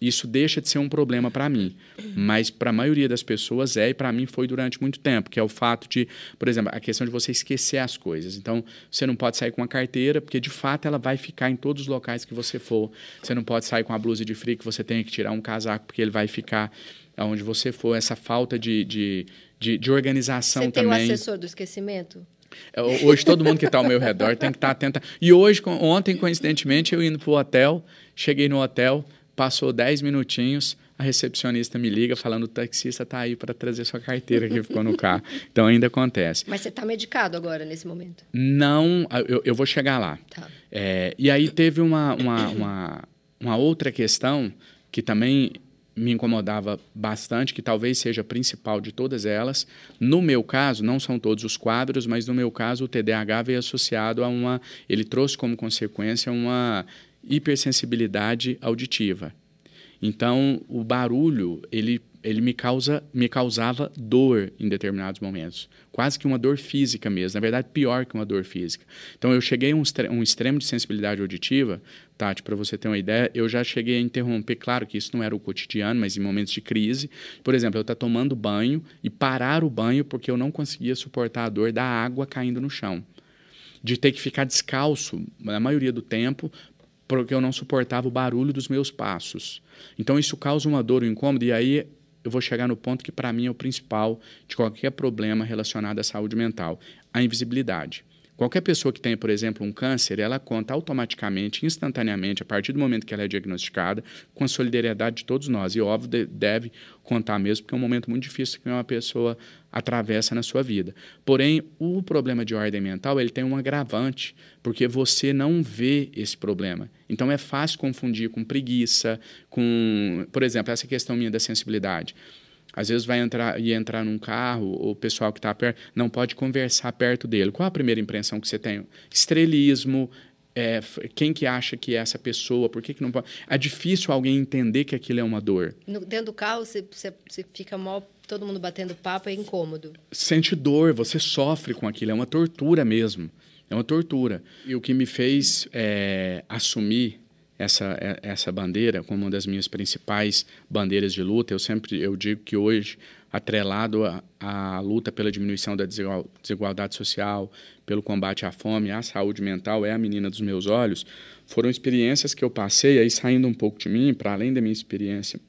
isso deixa de ser um problema para mim. Mas para a maioria das pessoas é, e para mim foi durante muito tempo, que é o fato de, por exemplo, a questão de você esquecer as coisas. Então, você não pode sair com uma carteira, porque de fato ela vai ficar em todos os locais que você for. Você não pode sair com a blusa de frio que você tem que tirar um casaco, porque ele vai ficar aonde você for. Essa falta de, de, de, de organização você também. Você tem o assessor do esquecimento? É, hoje todo mundo que está ao meu redor tem que estar tá atento. E hoje, ontem, coincidentemente, eu indo para o hotel, cheguei no hotel, Passou 10 minutinhos, a recepcionista me liga falando o taxista está aí para trazer sua carteira que ficou no carro. (laughs) Então ainda acontece. Mas você está medicado agora nesse momento? Não, eu, eu vou chegar lá. Tá. É, e aí teve uma, uma, uma, uma outra questão que também me incomodava bastante, que talvez seja a principal de todas elas. No meu caso, não são todos os quadros, mas no meu caso o TDAH veio associado a uma, ele trouxe como consequência uma hipersensibilidade auditiva. Então, o barulho, ele ele me, causa, me causava dor em determinados momentos. Quase que uma dor física mesmo. Na verdade, pior que uma dor física. Então, eu cheguei a um, um extremo de sensibilidade auditiva, Tati, para você ter uma ideia, eu já cheguei a interromper. Claro que isso não era o cotidiano, mas em momentos de crise. Por exemplo, eu estar tá tomando banho e parar o banho porque eu não conseguia suportar a dor da água caindo no chão. De ter que ficar descalço, na maioria do tempo, porque eu não suportava o barulho dos meus passos. Então, isso causa uma dor, um incômodo, e aí eu vou chegar no ponto que para mim é o principal de qualquer problema relacionado à saúde mental, a invisibilidade. Qualquer pessoa que tenha, por exemplo, um câncer, ela conta automaticamente, instantaneamente, a partir do momento que ela é diagnosticada, com a solidariedade de todos nós. E, óbvio, deve contar mesmo, porque é um momento muito difícil que uma pessoa atravessa na sua vida. Porém, o problema de ordem mental ele tem um agravante, porque você não vê esse problema. Então, é fácil confundir com preguiça, com, por exemplo, essa questão minha da sensibilidade. Às vezes vai entrar e entrar num carro, o pessoal que está perto não pode conversar perto dele. Qual a primeira impressão que você tem? Estrelismo, é, quem que acha que é essa pessoa, por que, que não pode? É difícil alguém entender que aquilo é uma dor. No, dentro do carro, você, você, você fica mal, todo mundo batendo papo, é incômodo. Sente dor, você sofre com aquilo, é uma tortura mesmo. É uma tortura. E o que me fez é, assumir essa, é, essa bandeira como uma das minhas principais bandeiras de luta. Eu sempre eu digo que hoje, atrelado à luta pela diminuição da desigualdade social, pelo combate à fome, à saúde mental, é a menina dos meus olhos, foram experiências que eu passei, aí saindo um pouco de mim, para além da minha experiência,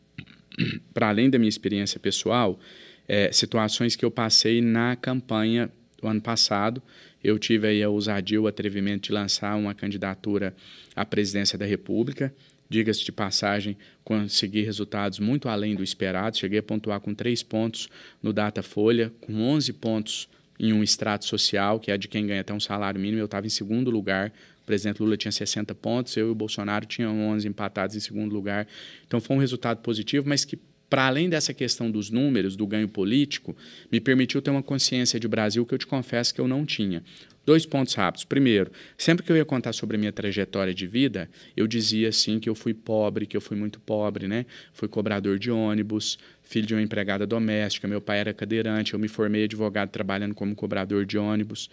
(clears throat) para além da minha experiência pessoal, é, situações que eu passei na campanha do ano passado, eu tive aí a ousadia, o atrevimento de lançar uma candidatura à presidência da República. Diga-se de passagem, consegui resultados muito além do esperado. Cheguei a pontuar com três pontos no Datafolha, com 11 pontos em um extrato social, que é de quem ganha até um salário mínimo. Eu estava em segundo lugar. O presidente Lula tinha 60 pontos, eu e o Bolsonaro tinham 11 empatados em segundo lugar. Então foi um resultado positivo, mas que para além dessa questão dos números, do ganho político, me permitiu ter uma consciência de Brasil que eu te confesso que eu não tinha. Dois pontos rápidos. Primeiro, sempre que eu ia contar sobre a minha trajetória de vida, eu dizia assim que eu fui pobre, que eu fui muito pobre, né? Fui cobrador de ônibus, filho de uma empregada doméstica, meu pai era cadeirante, eu me formei advogado trabalhando como cobrador de ônibus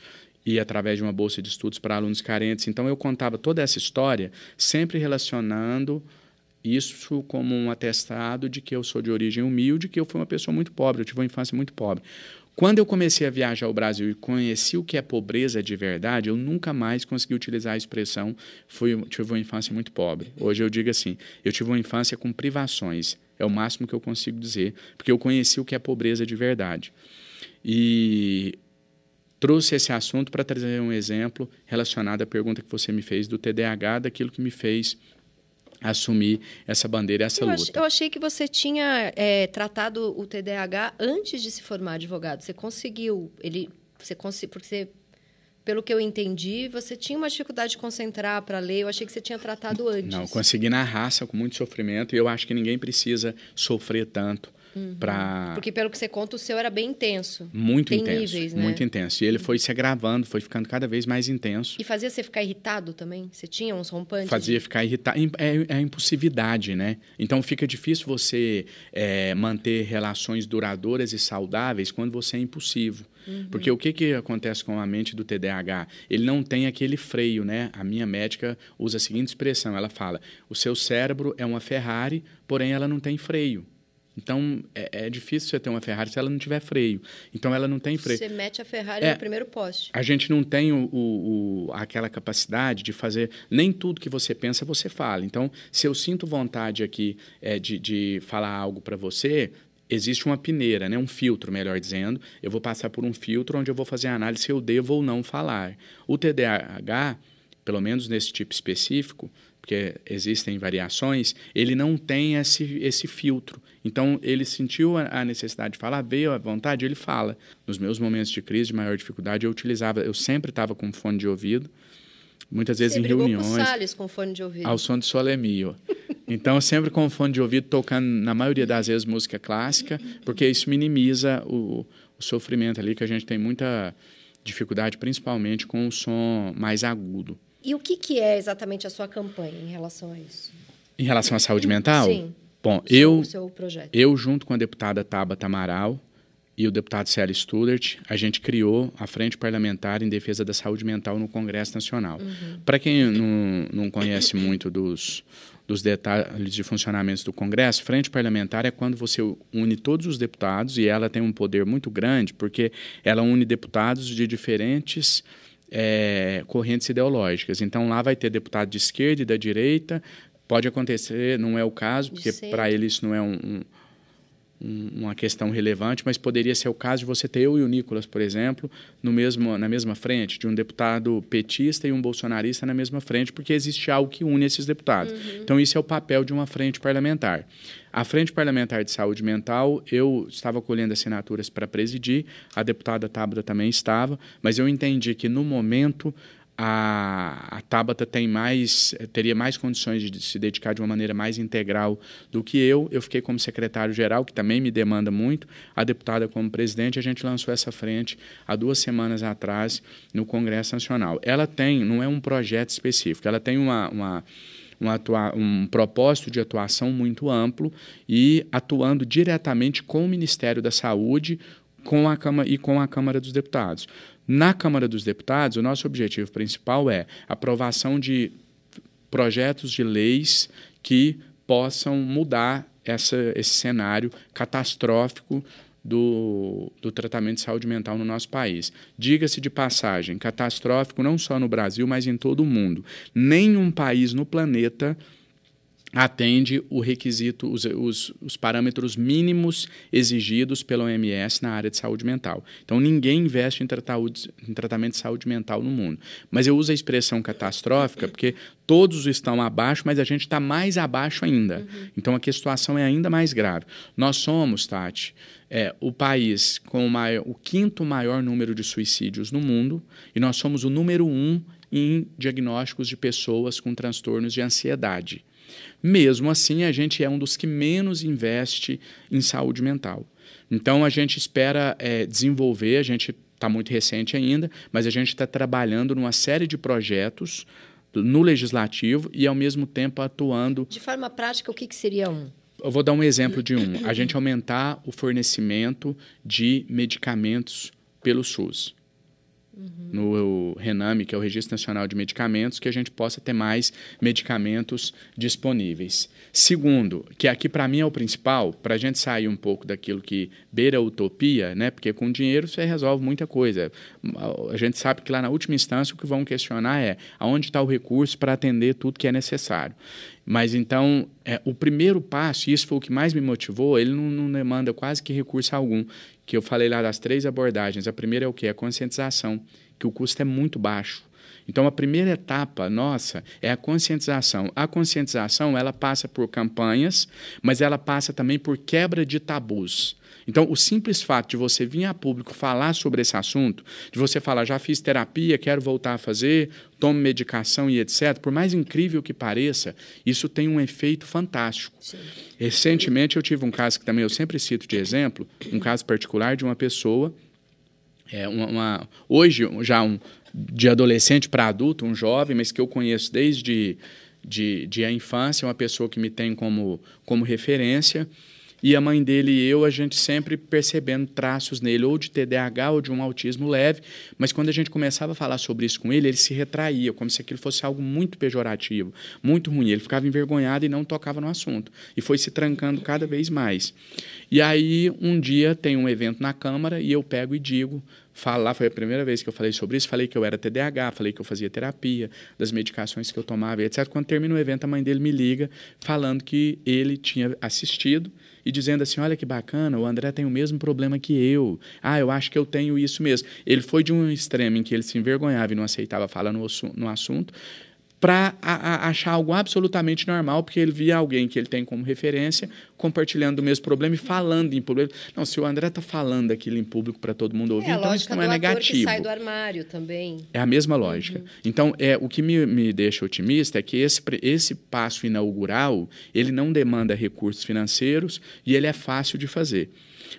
e através de uma bolsa de estudos para alunos carentes. Então eu contava toda essa história sempre relacionando isso como um atestado de que eu sou de origem humilde, que eu fui uma pessoa muito pobre, eu tive uma infância muito pobre. Quando eu comecei a viajar ao Brasil e conheci o que é pobreza de verdade, eu nunca mais consegui utilizar a expressão fui, tive uma infância muito pobre. Hoje eu digo assim, eu tive uma infância com privações. É o máximo que eu consigo dizer, porque eu conheci o que é pobreza de verdade. E trouxe esse assunto para trazer um exemplo relacionado à pergunta que você me fez do TDAH, daquilo que me fez assumir essa bandeira, essa eu luta. Ach, eu achei que você tinha é, tratado o TDAH antes de se formar advogado. Você conseguiu, ele, você conseguiu, porque você, pelo que eu entendi, você tinha uma dificuldade de concentrar para ler. Eu achei que você tinha tratado antes. Não, consegui na raça, com muito sofrimento. E eu acho que ninguém precisa sofrer tanto Uhum. Pra... Porque pelo que você conta, o seu era bem intenso. Muito Tem intenso. Níveis, né? Muito intenso. E ele foi se agravando, foi ficando cada vez mais intenso. E fazia você ficar irritado também? Você tinha uns rompantes? Fazia ficar irritado. É, é a impulsividade, né? Então fica difícil você é, manter relações duradouras e saudáveis quando você é impulsivo. Uhum. Porque o que, que acontece com a mente do TDAH? Ele não tem aquele freio, né? A minha médica usa a seguinte expressão: ela fala, o seu cérebro é uma Ferrari, porém ela não tem freio. Então, é, é, difícil você ter uma Ferrari se ela não tiver freio. Então, ela não tem freio. Você mete a Ferrari é, no primeiro poste. A gente não tem o, o, o, aquela capacidade de fazer... Nem tudo que você pensa, você fala. Então, se eu sinto vontade aqui é, de, de falar algo para você, existe uma peneira, né? um filtro, melhor dizendo. Eu vou passar por um filtro onde eu vou fazer a análise se eu devo ou não falar. O TDAH, pelo menos nesse tipo específico, porque existem variações, ele não tem esse, esse filtro. Então, ele sentiu a, necessidade de falar, veio à vontade, ele fala. Nos meus momentos de crise, de maior dificuldade, eu utilizava, eu sempre estava com fone de ouvido, muitas vezes Você em reuniões. Com Salles com fone de ouvido. Ao som de Solemio. Então, sempre com fone de ouvido, tocando, na maioria das vezes, música clássica, porque isso minimiza o, o sofrimento ali, que a gente tem muita dificuldade, principalmente com o som mais agudo. E o que, que é exatamente a sua campanha em relação a isso? Em relação à saúde mental? Sim. Bom, seu, eu, seu? Eu, junto com a deputada Tabata Amaral e o deputado Célio Studart, a gente criou a Frente Parlamentar em Defesa da Saúde Mental no Congresso Nacional. Uhum. Para quem não, não conhece muito dos, dos detalhes de funcionamento do Congresso, frente parlamentar é quando você une todos os deputados e ela tem um poder muito grande, porque ela une deputados de diferentes é, correntes ideológicas. Então lá vai ter deputado de esquerda e da direita, Pode acontecer, não é o caso, porque para ele isso não é um, um, uma questão relevante, mas poderia ser o caso de você ter eu e o Nicolas, por exemplo, no mesmo, na mesma frente, de um deputado petista e um bolsonarista na mesma frente, porque existe algo que une esses deputados. Uhum. Então, isso é o papel de uma frente parlamentar. A Frente Parlamentar de Saúde Mental, eu estava colhendo assinaturas para presidir, a deputada Tábua também estava, mas eu entendi que, no momento, a, a Tabata tem mais, teria mais condições de se dedicar de uma maneira mais integral do que eu. Eu fiquei como secretário-geral, que também me demanda muito, a deputada como presidente. A gente lançou essa frente há duas semanas atrás no Congresso Nacional. Ela tem, não é um projeto específico, ela tem uma, uma um, um propósito de atuação muito amplo e atuando diretamente com o Ministério da Saúde com a Câmara, e com a Câmara dos Deputados. Na Câmara dos Deputados, o nosso objetivo principal é aprovação de projetos de leis que possam mudar essa, esse cenário catastrófico do, do tratamento de saúde mental no nosso país. Diga-se de passagem, catastrófico não só no Brasil, mas em todo o mundo. Nenhum país no planeta atende o requisito, os, os, os, parâmetros mínimos exigidos pela OMS na área de saúde mental. Então, ninguém investe em, em tratamento de saúde mental no mundo. Mas eu uso a expressão catastrófica porque todos estão abaixo, mas a gente está mais abaixo ainda. Uhum. Então, aqui a situação é ainda mais grave. Nós somos, Tati, é, o país com o, maior, o quinto maior número de suicídios no mundo e nós somos o número um em diagnósticos de pessoas com transtornos de ansiedade. Mesmo assim, a gente é um dos que menos investe em saúde mental. Então, a gente espera é, desenvolver, a gente está muito recente ainda, mas a gente está trabalhando numa série de projetos no legislativo e, ao mesmo tempo, atuando. De forma prática, o que, que seria um? Eu vou dar um exemplo de um. A gente aumentar o fornecimento de medicamentos pelo SUS no RENAME, que é o Registro Nacional de Medicamentos, que a gente possa ter mais medicamentos disponíveis. Segundo, que aqui para mim é o principal, para a gente sair um pouco daquilo que beira a utopia, né? porque com dinheiro você resolve muita coisa. A gente sabe que lá na última instância o que vão questionar é aonde está o recurso para atender tudo que é necessário. Mas então, é, o primeiro passo, e isso foi o que mais me motivou, ele não, não demanda quase que recurso algum, que eu falei lá das três abordagens. A primeira é o quê? A conscientização, que o custo é muito baixo. Então, a primeira etapa nossa é a conscientização. A conscientização, ela passa por campanhas, mas ela passa também por quebra de tabus. Então, o simples fato de você vir a público falar sobre esse assunto, de você falar, já fiz terapia, quero voltar a fazer, tomo medicação e etc., por mais incrível que pareça, isso tem um efeito fantástico. Sim. Recentemente, eu tive um caso que também eu sempre cito de exemplo, um caso particular de uma pessoa, é, uma, uma hoje já um, de adolescente para adulto, um jovem, mas que eu conheço desde de, de a infância, uma pessoa que me tem como, como referência, e a mãe dele e eu, a gente sempre percebendo traços nele, ou de TDAH ou de um autismo leve, mas quando a gente começava a falar sobre isso com ele, ele se retraía, como se aquilo fosse algo muito pejorativo, muito ruim. Ele ficava envergonhado e não tocava no assunto. E foi se trancando cada vez mais. E aí, um dia, tem um evento na Câmara e eu pego e digo falar, foi a primeira vez que eu falei sobre isso, falei que eu era TDAH, falei que eu fazia terapia, das medicações que eu tomava, etc. Quando termina o evento, a mãe dele me liga falando que ele tinha assistido e dizendo assim: olha que bacana, o André tem o mesmo problema que eu. Ah, eu acho que eu tenho isso mesmo. Ele foi de um extremo em que ele se envergonhava e não aceitava falar no, no assunto, para achar algo absolutamente normal, porque ele via alguém que ele tem como referência compartilhando o mesmo problema e falando em público. Não, se o André está falando aquilo em público para todo mundo ouvir, é, então isso não é negativo. Que sai do armário também. É a mesma lógica. Uhum. Então, é, o que me, me deixa otimista é que esse, esse passo inaugural, ele não demanda recursos financeiros e ele é fácil de fazer.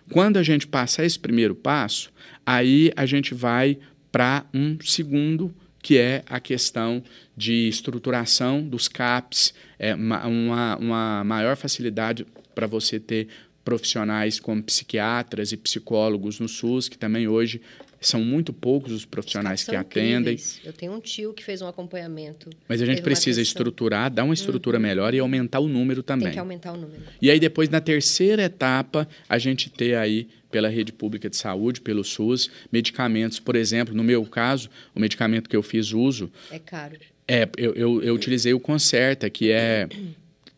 Quando a gente passar esse primeiro passo, aí a gente vai para um segundo que é a questão de estruturação dos CAPs, é, uma, uma maior facilidade para você ter profissionais como psiquiatras e psicólogos no SUS, que também hoje são muito poucos os profissionais os que atendem. Incríveis. Eu tenho um tio que fez um acompanhamento. Mas a gente precisa estruturar, dar uma estrutura uhum. melhor e aumentar o número também. Tem que aumentar o número. E aí depois, na terceira etapa, a gente ter aí pela rede pública de saúde, pelo SUS, medicamentos, por exemplo, no meu caso, o medicamento que eu fiz uso... É caro. É, eu, eu, eu utilizei o Concerta, que é,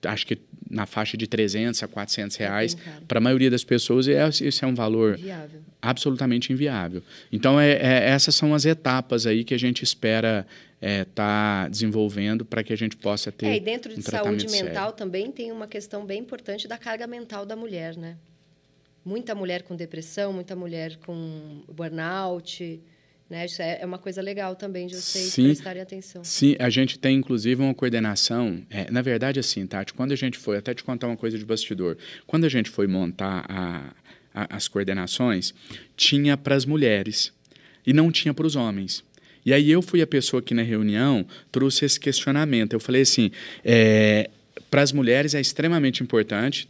acho que na faixa de 300 a 400 reais. Para a maioria das pessoas, é, isso é um valor inviável. absolutamente inviável. Então, é, é, essas são as etapas aí que a gente espera estar é, tá desenvolvendo para que a gente possa ter. É, e dentro de um saúde mental sério. também tem uma questão bem importante da carga mental da mulher, né? Muita mulher com depressão, muita mulher com burnout. Né? Isso é, é uma coisa legal também de vocês sim, prestarem atenção. Sim, a gente tem inclusive uma coordenação. É, na verdade, assim, Tati, quando a gente foi, até te contar uma coisa de bastidor, quando a gente foi montar a, a, as coordenações, tinha para as mulheres e não tinha para os homens. E aí eu fui a pessoa que na reunião trouxe esse questionamento. Eu falei assim, é, para as mulheres é extremamente importante,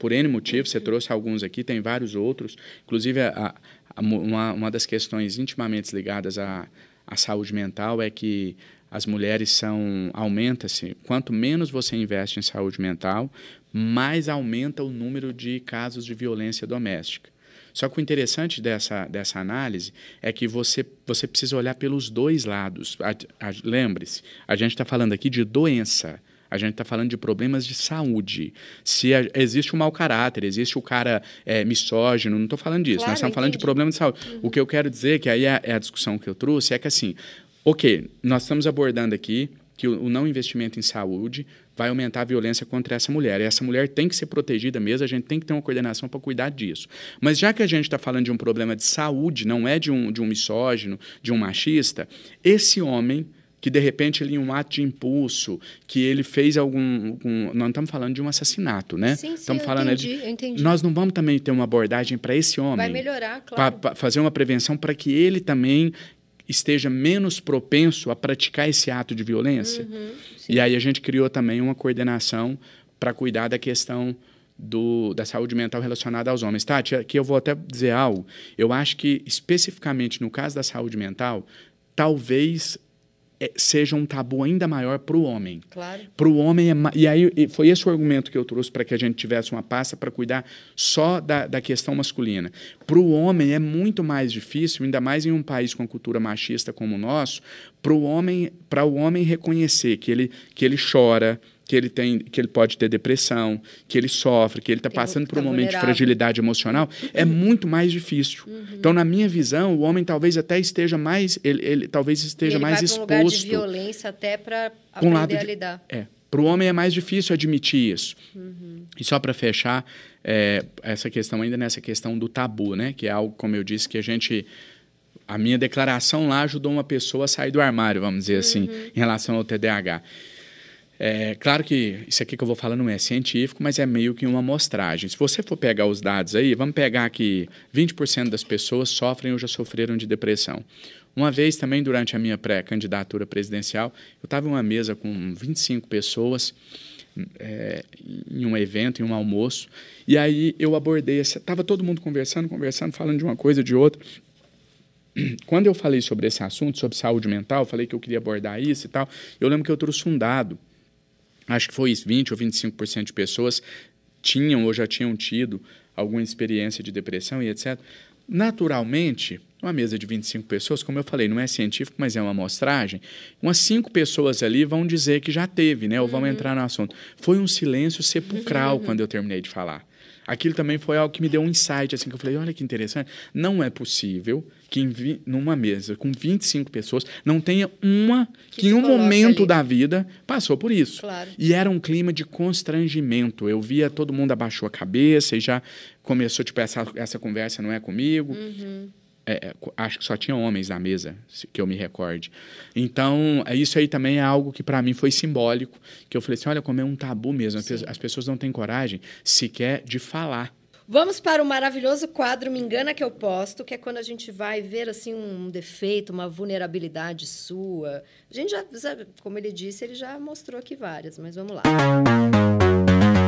por N motivos, você trouxe alguns aqui, tem vários outros, inclusive a, uma, uma das questões intimamente ligadas à, à saúde mental é que as mulheres são aumenta-se quanto menos você investe em saúde mental mais aumenta o número de casos de violência doméstica só que o interessante dessa, dessa análise é que você, você precisa olhar pelos dois lados. Lembre-se, a gente está falando aqui de doença. A gente está falando de problemas de saúde. Se a, existe o um mau caráter, existe o cara é, misógino, não estou falando disso. Claro, Nós estamos falando de problemas de saúde. Uhum. O que eu quero dizer, que aí é, é a discussão que eu trouxe, é que assim, ok, nós estamos abordando aqui que o, o não investimento em saúde vai aumentar a violência contra essa mulher. E essa mulher tem que ser protegida mesmo, a gente tem que ter uma coordenação para cuidar disso. Mas já que a gente está falando de um problema de saúde, não é de um, de um misógino, de um machista, esse homem que de repente ele em um ato de impulso, que ele fez algum, algum nós não estamos falando de um assassinato, né? Sim, sim, estamos falando entendi, de, entendi. Nós não vamos também ter uma abordagem para esse homem. Vai melhorar, claro. Para fazer uma prevenção para que ele também esteja menos propenso a praticar esse ato de violência. Uhum, e aí a gente criou também uma coordenação para cuidar da questão do, da saúde mental relacionada aos homens. Tati, aqui eu vou até dizer algo. Eu acho que, especificamente no caso da saúde mental, talvez é, seja um tabu ainda maior para o homem. Claro. Para o homem, é, e aí e foi esse o argumento que eu trouxe para que a gente tivesse uma pasta para cuidar só da, da questão masculina. Para o homem é muito mais difícil, ainda mais em um país com cultura machista como o nosso, para o homem, para o homem reconhecer que ele, que ele chora, que ele tem, que ele pode ter depressão, que ele sofre, que ele está passando por um tá momento vulnerável. de fragilidade emocional, é muito mais difícil. Uhum. Então, na minha visão, o homem talvez até esteja mais, ele, ele talvez esteja ele mais vai exposto. Um lugar de violência até para aprender um lado a lidar. é. Para o homem é mais difícil admitir isso. Uhum. E só para fechar, é, essa questão ainda nessa questão do tabu, né? Que é algo, como eu disse, que a gente a minha declaração lá ajudou uma pessoa a sair do armário, vamos dizer assim, uhum. em relação ao TDAH. É, claro que isso aqui que eu vou falar não é científico, mas é meio que uma amostragem. Se você for pegar os dados aí, vamos pegar que 20% das pessoas sofrem ou já sofreram de depressão. Uma vez também, durante a minha pré-candidatura presidencial, eu estava em uma mesa com 25 pessoas, é, em um evento, em um almoço, e aí eu abordei, estava todo mundo conversando, conversando, falando de uma coisa, de outra. Quando eu falei sobre esse assunto, sobre saúde mental, falei que eu queria abordar isso e tal, eu lembro que eu trouxe um dado acho que foi 20 ou 25% de pessoas tinham ou já tinham tido alguma experiência de depressão e etc. Naturalmente, uma mesa de 25 pessoas, como eu falei, não é científico, mas é uma amostragem, umas cinco pessoas ali vão dizer que já teve, né? Ou vão uhum. entrar no assunto. Foi um silêncio sepulcral uhum. quando eu terminei de falar. Aquilo também foi algo que me deu um insight, assim, que eu falei, olha que interessante. Não é possível que vi, numa mesa com 25 pessoas não tenha uma que, que em um momento ali. da vida passou por isso. Claro. E era um clima de constrangimento. Eu via todo mundo abaixou a cabeça e já começou, tipo, essa, essa conversa não é comigo. Uhum. É, é acho que só tinha homens na mesa, que eu me recorde. Então, é, isso aí também é algo que para mim foi simbólico, que eu falei assim, olha como é um tabu mesmo, Sim. as pessoas não têm coragem sequer de falar Vamos para o maravilhoso quadro Me Engana Que Eu Posto, que é quando a gente vai ver assim um defeito, uma vulnerabilidade sua. A gente já, como ele disse, ele já mostrou aqui várias, mas vamos lá. Eu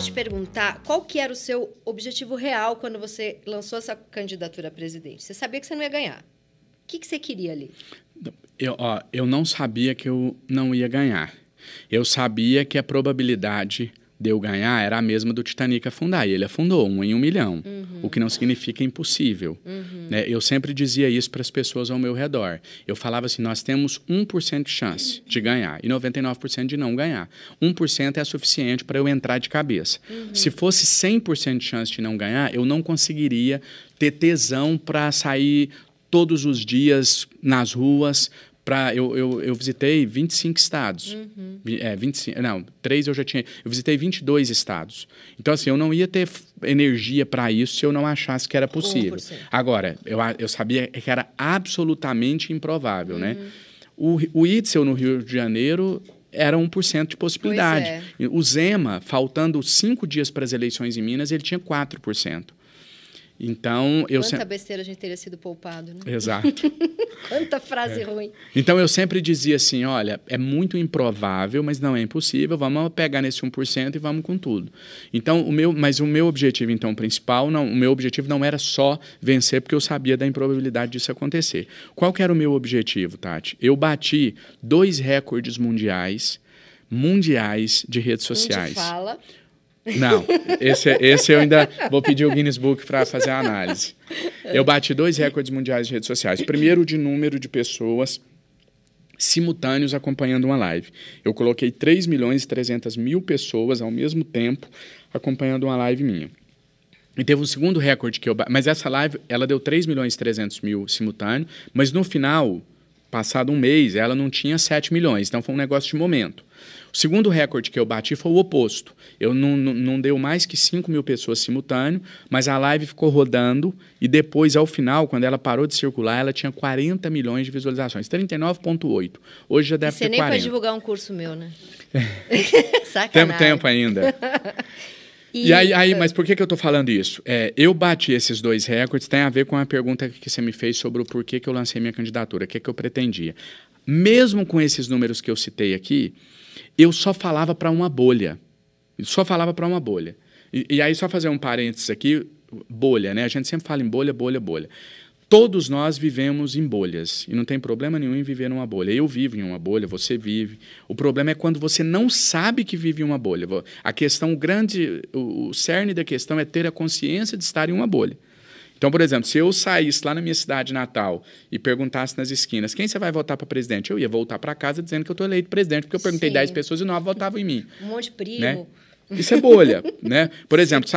quero te perguntar qual que era o seu objetivo real quando você lançou essa candidatura a presidente. Você sabia que você não ia ganhar. O que, que você queria ali? Eu, ó, eu não sabia que eu não ia ganhar. Eu sabia que a probabilidade de eu ganhar era a mesma do Titanic afundar. E ele afundou, um em um milhão. Uhum. O que não significa impossível. Uhum. Né? Eu sempre dizia isso para as pessoas ao meu redor. Eu falava assim: nós temos 1% de chance de ganhar e 99% de não ganhar. 1% é suficiente para eu entrar de cabeça. Uhum. Se fosse 100% de chance de não ganhar, eu não conseguiria ter tesão para sair todos os dias nas ruas para eu, eu, eu, visitei 25 estados. Uhum. É, 25, não, três eu já tinha. Eu visitei 22 estados. Então, assim, eu não ia ter energia para isso se eu não achasse que era possível. 1%. Agora, eu, eu sabia que era absolutamente improvável, né? uhum. né? O, o Itzel no Rio de Janeiro era 1% de possibilidade. É. O Zema, faltando cinco dias para as eleições em Minas, ele tinha 4%. Então, eu Quanta besteira a gente teria sido poupado, né? Exato. (laughs) Quanta frase é. ruim. Então, eu sempre dizia assim, olha, é muito improvável, mas não é impossível, vamos pegar nesse 1% e vamos com tudo. Então, o meu, mas o meu objetivo, então, principal, não, o meu objetivo não era só vencer, porque eu sabia da improbabilidade disso acontecer. Qual que era o meu objetivo, Tati? Eu bati dois recordes mundiais, mundiais de redes sociais. Onde fala não, esse, esse eu ainda vou pedir o Guinness Book para fazer a análise. Eu bati dois recordes mundiais de redes sociais. Primeiro, de número de pessoas simultâneos acompanhando uma live. Eu coloquei 3 milhões e 300 mil pessoas ao mesmo tempo acompanhando uma live minha. E teve um segundo recorde que eu... Mas essa live, ela deu 3 milhões e 300 mil simultâneo, mas no final, passado um mês, ela não tinha 7 milhões. Então, foi um negócio de momento. O segundo recorde que eu bati foi o oposto. Eu não, não, não deu mais que 5 mil pessoas simultâneo, mas a live ficou rodando e depois, ao final, quando ela parou de circular, ela tinha 40 milhões de visualizações. 39,8. Hoje já deve Você ter 40. Você nem pode divulgar um curso meu, né? (laughs) Sacanagem. Temos tempo ainda. (laughs) E, e aí, aí, mas por que, que eu estou falando isso? É, eu bati esses dois recordes, tem a ver com a pergunta que você me fez sobre o porquê que eu lancei minha candidatura, o que, que eu pretendia. Mesmo com esses números que eu citei aqui, eu só falava para uma bolha. Só falava para uma bolha. E, e, aí, só fazer um parênteses aqui, bolha, né? A gente sempre fala em bolha, bolha, bolha. Todos nós vivemos em bolhas e não tem problema nenhum em viver numa bolha. Eu vivo em uma bolha, você vive. O problema é quando você não sabe que vive em uma bolha. A questão grande, o cerne da questão é ter a consciência de estar em uma bolha. Então, por exemplo, se eu saísse lá na minha cidade natal e perguntasse nas esquinas quem você vai votar para presidente, eu ia voltar para casa dizendo que eu estou eleito presidente, porque eu perguntei Sim. 10 pessoas e 9 votavam em mim. Um monte de primo. Né? Isso é bolha, né? Por exemplo,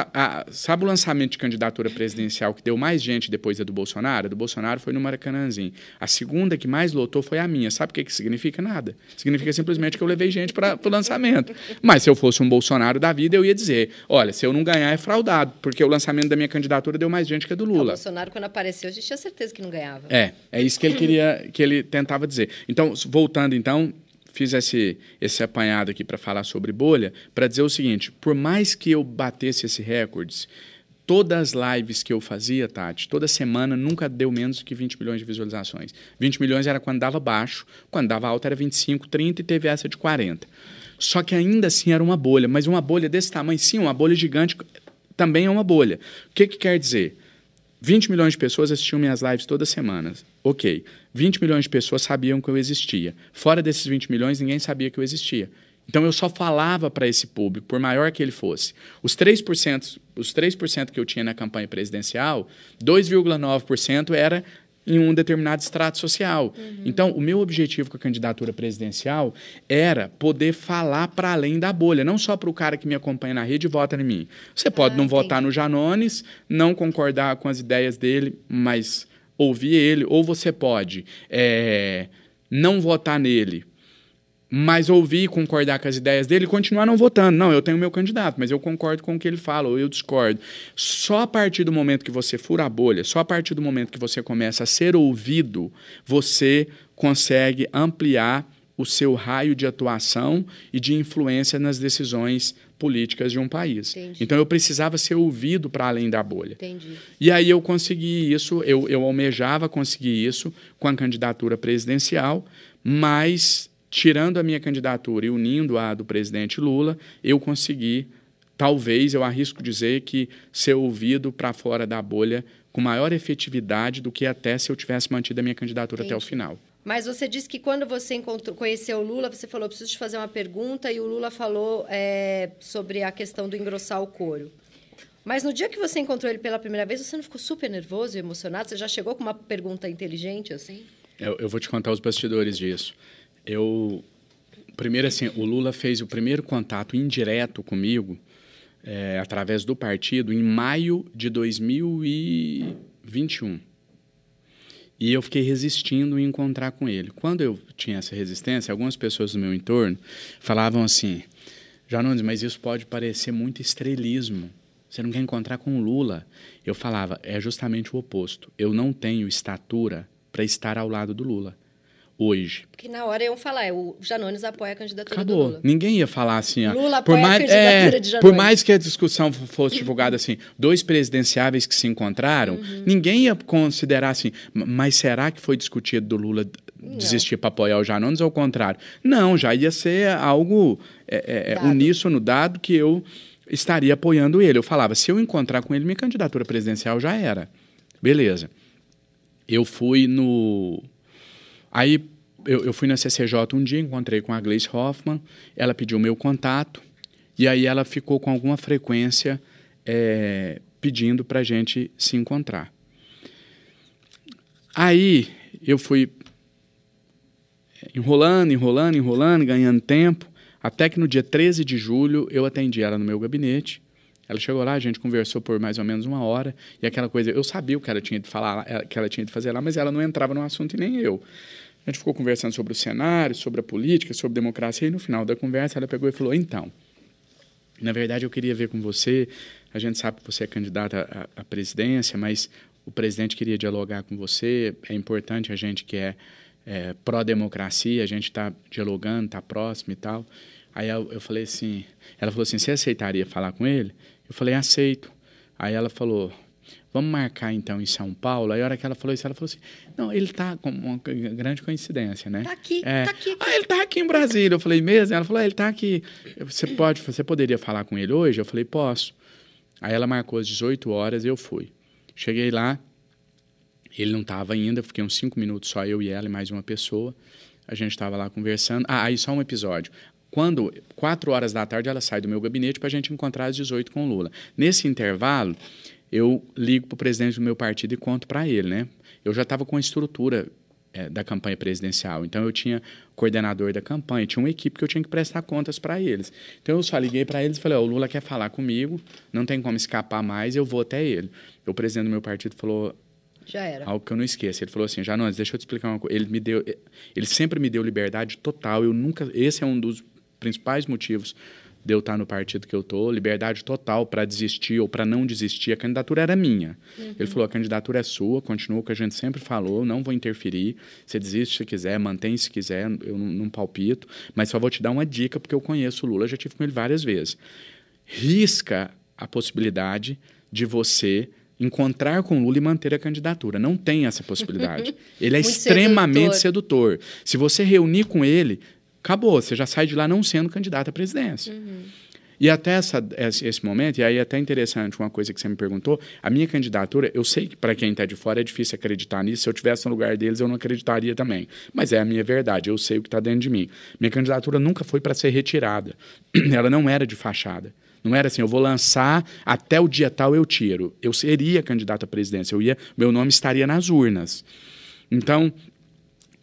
sabe o lançamento de candidatura presidencial que deu mais gente depois da do Bolsonaro? A do Bolsonaro foi no Maracanãzinho. A segunda que mais lotou foi a minha. Sabe o que, que significa? Nada. Significa simplesmente que eu levei gente para o lançamento. Mas se eu fosse um Bolsonaro da vida, eu ia dizer: olha, se eu não ganhar é fraudado, porque o lançamento da minha candidatura deu mais gente que a do Lula. O Bolsonaro, quando apareceu, a gente tinha certeza que não ganhava. É, é isso que ele queria, que ele tentava dizer. Então, voltando então, fiz esse, esse apanhado aqui para falar sobre bolha, para dizer o seguinte: por mais que eu batesse esse recordes, todas as lives que eu fazia, Tati, toda semana nunca deu menos do que 20 milhões de visualizações. 20 milhões era quando dava baixo, quando dava alta era 25, 30 e teve essa de 40. Só que ainda assim era uma bolha, mas uma bolha desse tamanho, sim, uma bolha gigante também é uma bolha. O que, que quer dizer? 20 milhões de pessoas assistiam minhas lives todas as semanas. Ok. 20 milhões de pessoas sabiam que eu existia. Fora desses 20 milhões, ninguém sabia que eu existia. Então eu só falava para esse público, por maior que ele fosse. Os 3%, os 3% que eu tinha na campanha presidencial, 2,9% era em um determinado estrato social. Uhum. Então, o meu objetivo com a candidatura presidencial era poder falar para além da bolha, não só para o cara que me acompanha na rede e vota em mim. Você pode ah, não entendi. votar no Janones, não concordar com as ideias dele, mas ouvir ele, ou você pode é, não votar nele, mas ouvir e concordar com as ideias dele e continuar não votando. Não, eu tenho meu candidato, mas eu concordo com o que ele fala, ou eu discordo. Só a partir do momento que você fura a bolha, só a partir do momento que você começa a ser ouvido, você consegue ampliar o seu raio de atuação e de influência nas decisões políticas de um país. Entendi. Então eu precisava ser ouvido para além da bolha. Entendi. E aí eu consegui isso, eu, eu almejava conseguir isso com a candidatura presidencial, mas tirando a minha candidatura e unindo a do presidente Lula, eu consegui, talvez, eu arrisco dizer que ser ouvido para fora da bolha com maior efetividade do que até se eu tivesse mantido a minha candidatura Entendi. até o final. Mas você disse que quando você conheceu o Lula, você falou, preciso te fazer uma pergunta, e o Lula falou é, sobre a questão do engrossar o couro. Mas no dia que você encontrou ele pela primeira vez, você não ficou super nervoso e emocionado? Você já chegou com uma pergunta inteligente assim? Eu, eu vou te contar os bastidores disso. Eu, primeiro assim, o Lula fez o primeiro contato indireto comigo é, através do partido em maio de 2021. E eu fiquei resistindo em encontrar com ele. Quando eu tinha essa resistência, algumas pessoas do meu entorno falavam assim: Janones, mas isso pode parecer muito estrelismo. Você não quer encontrar com o Lula. Eu falava: é justamente o oposto. Eu não tenho estatura para estar ao lado do Lula hoje. Porque na hora iam falar, é, o Janones apoia a candidatura Acabou. do Lula. Ninguém ia falar assim. ó, Lula por apoia a mais, candidatura é, de Janones. Por mais que a discussão fosse divulgada assim, dois presidenciáveis que se encontraram, Uhum. ninguém ia considerar assim, "M- mas será que foi discutido do Lula desistir para apoiar o Janones ou ao contrário? Não, já ia ser algo é, é, Dado. uníssono dado que eu estaria apoiando ele. Eu falava, se eu encontrar com ele, minha candidatura presidencial já era. Beleza. Eu fui no. Aí eu, eu fui na CCJ um dia, encontrei com a Gleice Hoffmann, ela pediu meu contato, e aí ela ficou com alguma frequência é, pedindo para a gente se encontrar. Aí eu fui enrolando, enrolando, enrolando, ganhando tempo, até que no dia 13 de julho eu atendi ela no meu gabinete. Ela chegou lá, a gente conversou por mais ou menos uma hora, e aquela coisa, eu sabia o que ela tinha de falar, que ela tinha de fazer lá, mas ela não entrava no assunto e nem eu. A gente ficou conversando sobre o cenário, sobre a política, sobre democracia, e no final da conversa ela pegou e falou: então, na verdade eu queria ver com você, a gente sabe que você é candidata à, à presidência, mas o presidente queria dialogar com você, é importante a gente que é, é pró-democracia, a gente está dialogando, está próximo e tal. Aí eu, eu falei assim, ela falou assim, você aceitaria falar com ele? Eu falei, aceito. Aí ela falou, vamos marcar então em São Paulo? Aí a hora que ela falou isso, ela falou assim, não, ele está com uma grande coincidência, né? Tá aqui, É. tá aqui. Ah, ele tá aqui em Brasília. Eu falei, mesmo? Ela falou, ah, ele tá aqui. Você pode, você poderia falar com ele hoje? Eu falei, posso. Aí ela marcou às 18 horas e eu fui. Cheguei lá, ele não estava ainda, fiquei uns cinco minutos só eu e ela e mais uma pessoa. A gente estava lá conversando. Ah, aí só um episódio. Quando, quatro horas da tarde, ela sai do meu gabinete para a gente encontrar às 18 com o Lula. Nesse intervalo, eu ligo para o presidente do meu partido e conto para ele, né? Eu já estava com a estrutura é, da campanha presidencial. Então eu tinha coordenador da campanha, tinha uma equipe que eu tinha que prestar contas para eles. Então eu só liguei para eles e falei: oh, o Lula quer falar comigo, não tem como escapar mais, eu vou até ele. O presidente do meu partido falou Já era. algo que eu não esqueço. Ele falou assim: Janones, deixa eu te explicar uma coisa. Ele me deu, ele sempre me deu liberdade total. Eu nunca, esse é um dos principais motivos de eu estar no partido que eu tô, liberdade total para desistir ou para não desistir. A candidatura era minha. Ele falou: a candidatura é sua, continua o que a gente sempre falou, não vou interferir. Você desiste se quiser, mantém se quiser, eu não, não palpito, mas só vou te dar uma dica porque eu conheço o Lula, já tive com ele várias vezes. Risca a possibilidade de você encontrar com o Lula e manter a candidatura. Não tem essa possibilidade. (laughs) Ele é Muito extremamente sedutor. Se você reunir com ele, acabou, você já sai de lá não sendo candidato à presidência. E até essa, esse, esse momento, e aí é até interessante uma coisa que você me perguntou, a minha candidatura, eu sei que para quem está de fora é difícil acreditar nisso, se eu tivesse no lugar deles eu não acreditaria também, mas é a minha verdade, eu sei o que está dentro de mim. Minha candidatura nunca foi para ser retirada, (clears throat) ela não era de fachada. Não era assim, eu vou lançar, até o dia tal eu tiro. Eu seria candidato à presidência, eu ia, meu nome estaria nas urnas. Então,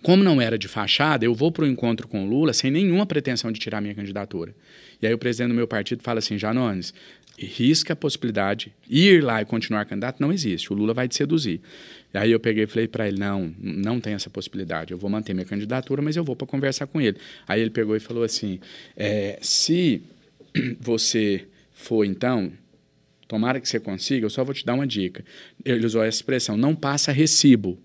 como não era de fachada, eu vou para o encontro com o Lula sem nenhuma pretensão de tirar minha candidatura. E aí o presidente do meu partido fala assim, Janones, risca a possibilidade, ir lá e continuar candidato não existe, o Lula vai te seduzir. E aí eu peguei e falei para ele, não, não tem essa possibilidade, eu vou manter minha candidatura, mas eu vou para conversar com ele. Aí ele pegou e falou assim, é, se (clears throat) você for então, tomara que você consiga, eu só vou te dar uma dica. Ele usou essa expressão, não passa recibo.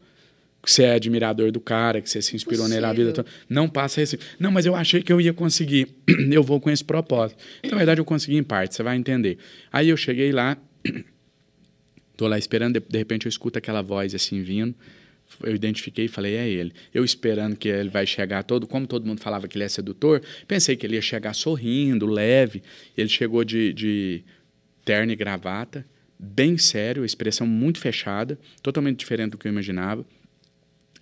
Que você é admirador do cara, que você se inspirou nele a vida toda. Não passa esse. Não, mas eu achei que eu ia conseguir. (clears throat) eu vou com esse propósito. Então, na verdade, eu consegui em parte, você vai entender. Aí eu cheguei lá, (clears throat) tô lá esperando, de, de repente eu escuto aquela voz assim vindo eu identifiquei e falei, é ele. Eu esperando que ele vai chegar todo, como todo mundo falava que ele é sedutor, pensei que ele ia chegar sorrindo, leve. Ele chegou de, de terno e gravata, bem sério, expressão muito fechada, totalmente diferente do que eu imaginava.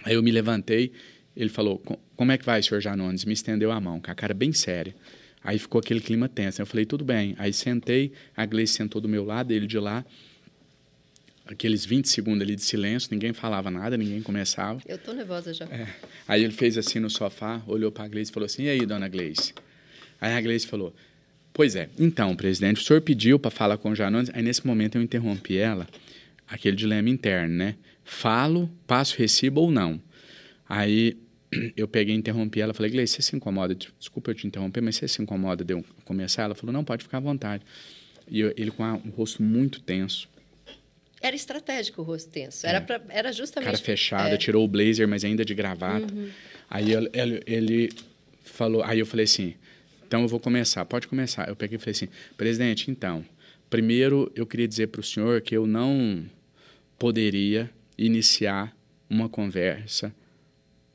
Aí eu me levantei, ele falou, como é que vai, senhor Janones? Me estendeu a mão, com a cara bem séria. Aí ficou aquele clima tenso. Eu falei, tudo bem. Aí sentei, a Gleice sentou do meu lado, ele de lá aqueles 20 segundos ali de silêncio, ninguém falava nada, ninguém começava. Eu tô nervosa já. É. Aí ele fez assim no sofá, olhou para a Gleice e falou assim: "E aí, dona Gleice?" Aí a Gleice falou: "Pois é. Então, presidente, o senhor pediu para falar com o Janones". Aí nesse momento eu interrompi ela, aquele dilema interno, né? Falo, passo recibo ou não. Aí (clears throat) eu peguei, interrompi ela, falei: "Gleice, você se incomoda? Desculpa eu te interromper, mas você se incomoda de eu começar?" Ela falou: "Não, pode ficar à vontade". E eu, ele com um rosto muito tenso era estratégico o rosto tenso. Era, é. pra, era justamente. Cara fechada, é. tirou o blazer, mas ainda de gravata. Uhum. Aí ele, ele falou, aí eu falei assim: então eu vou começar, pode começar. Eu peguei e falei assim: presidente, então, primeiro eu queria dizer para o senhor que eu não poderia iniciar uma conversa